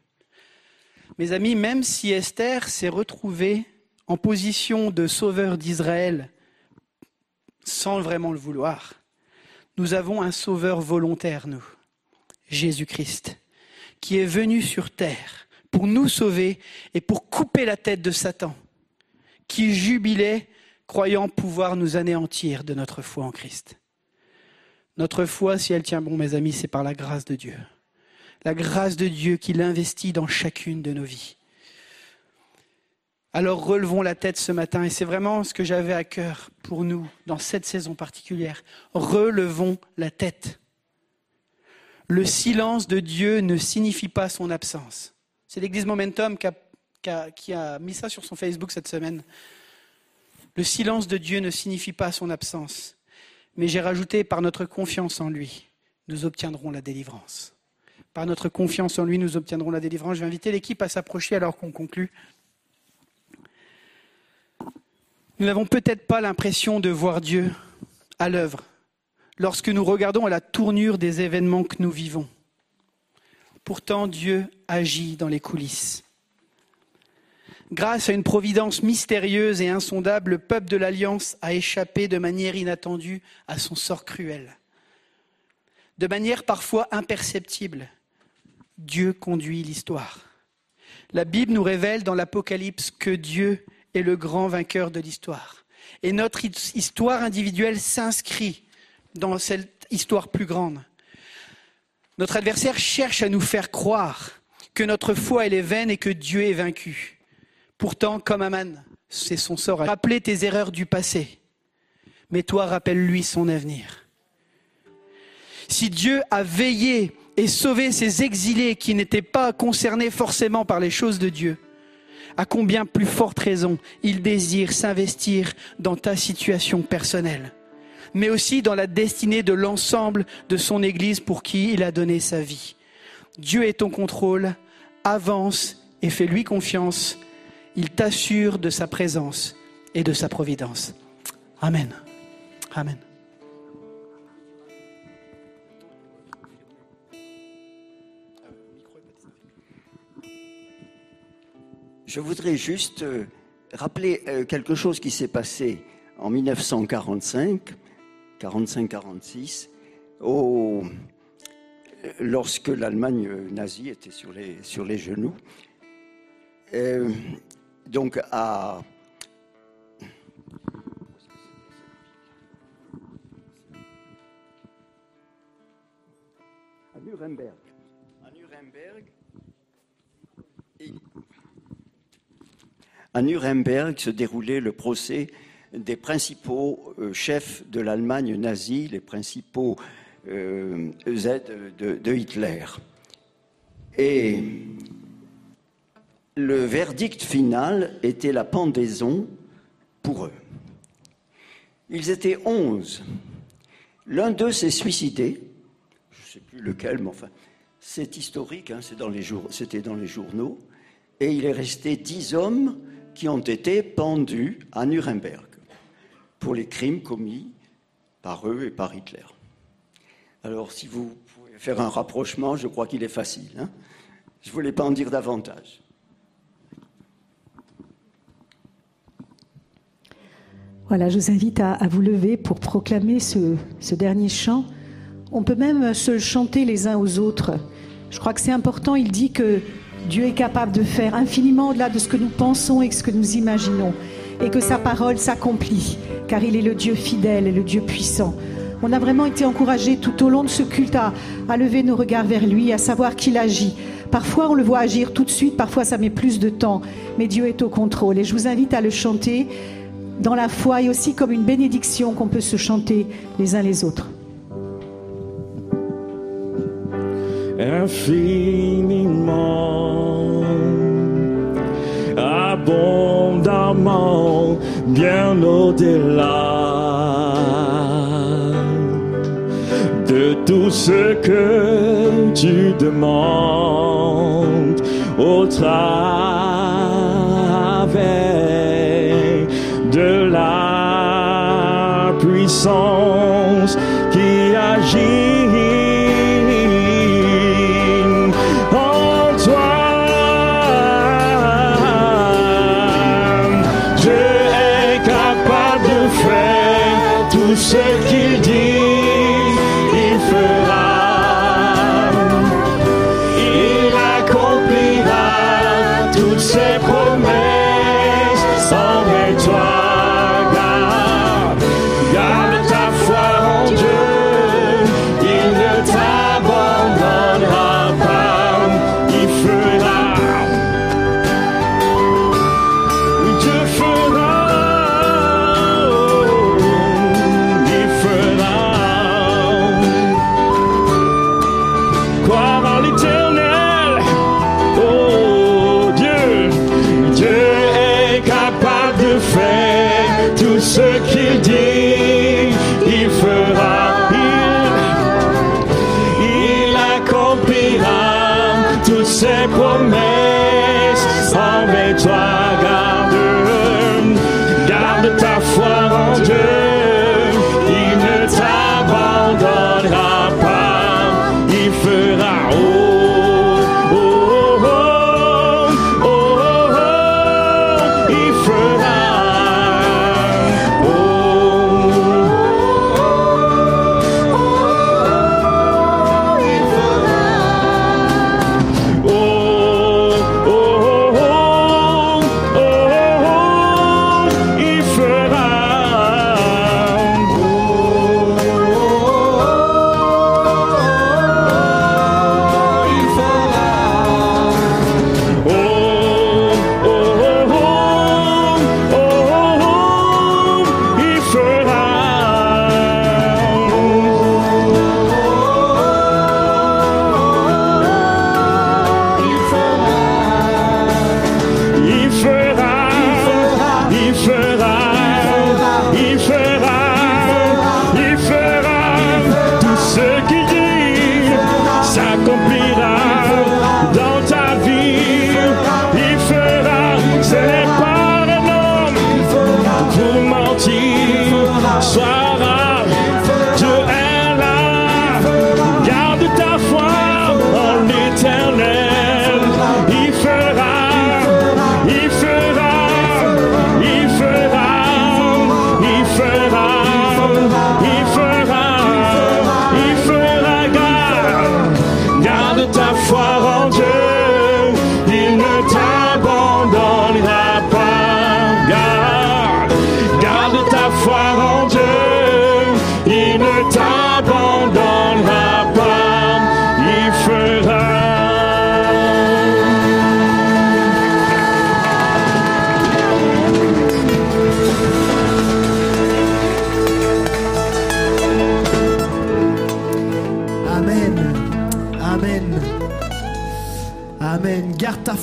Mes amis, même si Esther s'est retrouvée en position de sauveur d'Israël sans vraiment le vouloir, nous avons un sauveur volontaire, nous, Jésus-Christ, qui est venu sur terre pour nous sauver et pour couper la tête de Satan, qui jubilait croyant pouvoir nous anéantir de notre foi en Christ. Notre foi, si elle tient bon, mes amis, c'est par la grâce de Dieu. La grâce de Dieu qui l'investit dans chacune de nos vies. Alors relevons la tête ce matin, et c'est vraiment ce que j'avais à cœur pour nous dans cette saison particulière. Relevons la tête. Le silence de Dieu ne signifie pas son absence. C'est l'Église Momentum qui a, mis ça sur son Facebook cette semaine. Le silence de Dieu ne signifie pas son absence, mais j'ai rajouté par notre confiance en lui, nous obtiendrons la délivrance. Par notre confiance en lui, nous obtiendrons la délivrance. Je vais inviter l'équipe à s'approcher alors qu'on conclut. Nous n'avons peut-être pas l'impression de voir Dieu à l'œuvre lorsque nous regardons à la tournure des événements que nous vivons. Pourtant, Dieu agit dans les coulisses. Grâce à une providence mystérieuse et insondable, le peuple de l'Alliance a échappé de manière inattendue à son sort cruel. De manière parfois imperceptible, Dieu conduit l'histoire. La Bible nous révèle dans l'Apocalypse que Dieu est le grand vainqueur de l'histoire. Et notre histoire individuelle s'inscrit dans cette histoire plus grande. Notre adversaire cherche à nous faire croire que notre foi est vaine et que Dieu est vaincu. Pourtant, comme Aman, c'est son sort. Rappelez tes erreurs du passé, mais toi, rappelle-lui son avenir. Si Dieu a veillé et sauvé ces exilés qui n'étaient pas concernés forcément par les choses de Dieu, à combien plus forte raison il désire s'investir dans ta situation personnelle mais aussi dans la destinée de l'ensemble de son Église pour qui il a donné sa vie. Dieu est au contrôle, avance et fais-lui confiance. Il t'assure de sa présence et de sa providence. Amen. Amen. Je voudrais juste euh, rappeler euh, quelque chose qui s'est passé en 1945, 45-46, lorsque l'Allemagne nazie était sur les, genoux. Euh, donc à Nuremberg. À Nuremberg, à Nuremberg se déroulait le procès des principaux euh, chefs de l'Allemagne nazie, les principaux euh, Z de, Hitler. Et le verdict final était la pendaison pour eux. Ils étaient onze. L'un d'eux s'est suicidé, je ne sais plus lequel, mais enfin, c'est historique, hein, c'était dans les journaux, et il est resté dix hommes qui ont été pendus à Nuremberg pour les crimes commis par eux et par Hitler. Alors, si vous pouvez faire un rapprochement, je crois qu'il est facile. Hein. je ne voulais pas en dire davantage. Voilà, je vous invite à, vous lever pour proclamer ce, dernier chant. On peut même se chanter les uns aux autres. Je crois que c'est important. Il dit que Dieu est capable de faire infiniment au-delà de ce que nous pensons et ce que nous imaginons, et que sa parole s'accomplit, car il est le Dieu fidèle et le Dieu puissant. On a vraiment été encouragés tout au long de ce culte à, lever nos regards vers lui, à savoir qu'il agit. Parfois, on le voit agir tout de suite, parfois, ça met plus de temps, mais Dieu est au contrôle. Et je vous invite à le chanter dans la foi et aussi comme une bénédiction qu'on peut se chanter les uns les autres. Infiniment, abondamment, bien au-delà de tout ce que tu demandes au travers de la puissance qui agit say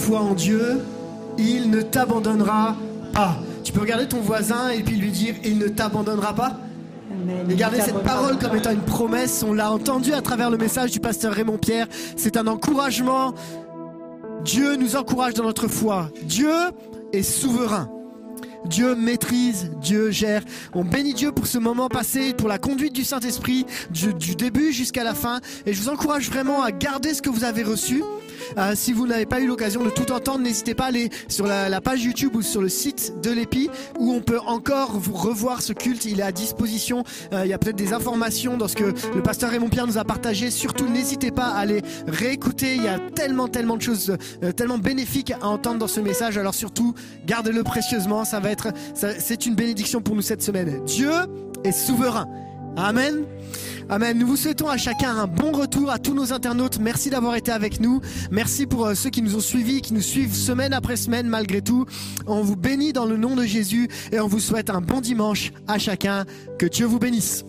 foi en Dieu. Il ne t'abandonnera pas. Tu peux regarder ton voisin et puis lui dire, il ne t'abandonnera pas. Amen. Et gardez cette parole comme étant une promesse. On l'a entendu à travers le message du pasteur Raymond Pierre. C'est un encouragement. Dieu nous encourage dans notre foi. Dieu est souverain. Dieu maîtrise, Dieu gère. On bénit Dieu pour ce moment passé, pour la conduite du Saint-Esprit, du, du début jusqu'à la fin. Et je vous encourage vraiment à garder ce que vous avez reçu. Euh, si vous n'avez pas eu l'occasion de tout entendre, n'hésitez pas à aller sur la, la page YouTube ou sur le site de l'EPI où on peut encore vous revoir ce culte. Il est à disposition. Euh, il y a peut-être des informations dans ce que le pasteur Raymond Pierre nous a partagé. Surtout, n'hésitez pas à aller réécouter. Il y a tellement, tellement de choses, euh, tellement bénéfiques à entendre dans ce message. Alors surtout, gardez-le précieusement. Ça va être, c'est une bénédiction pour nous cette semaine. Dieu est souverain. Amen. Amen. Nous vous souhaitons à chacun un bon retour, à tous nos internautes. Merci d'avoir été avec nous. Merci pour euh, ceux qui nous ont suivis, qui nous suivent semaine après semaine malgré tout. On vous bénit dans le nom de Jésus et on vous souhaite un bon dimanche à chacun. Que Dieu vous bénisse.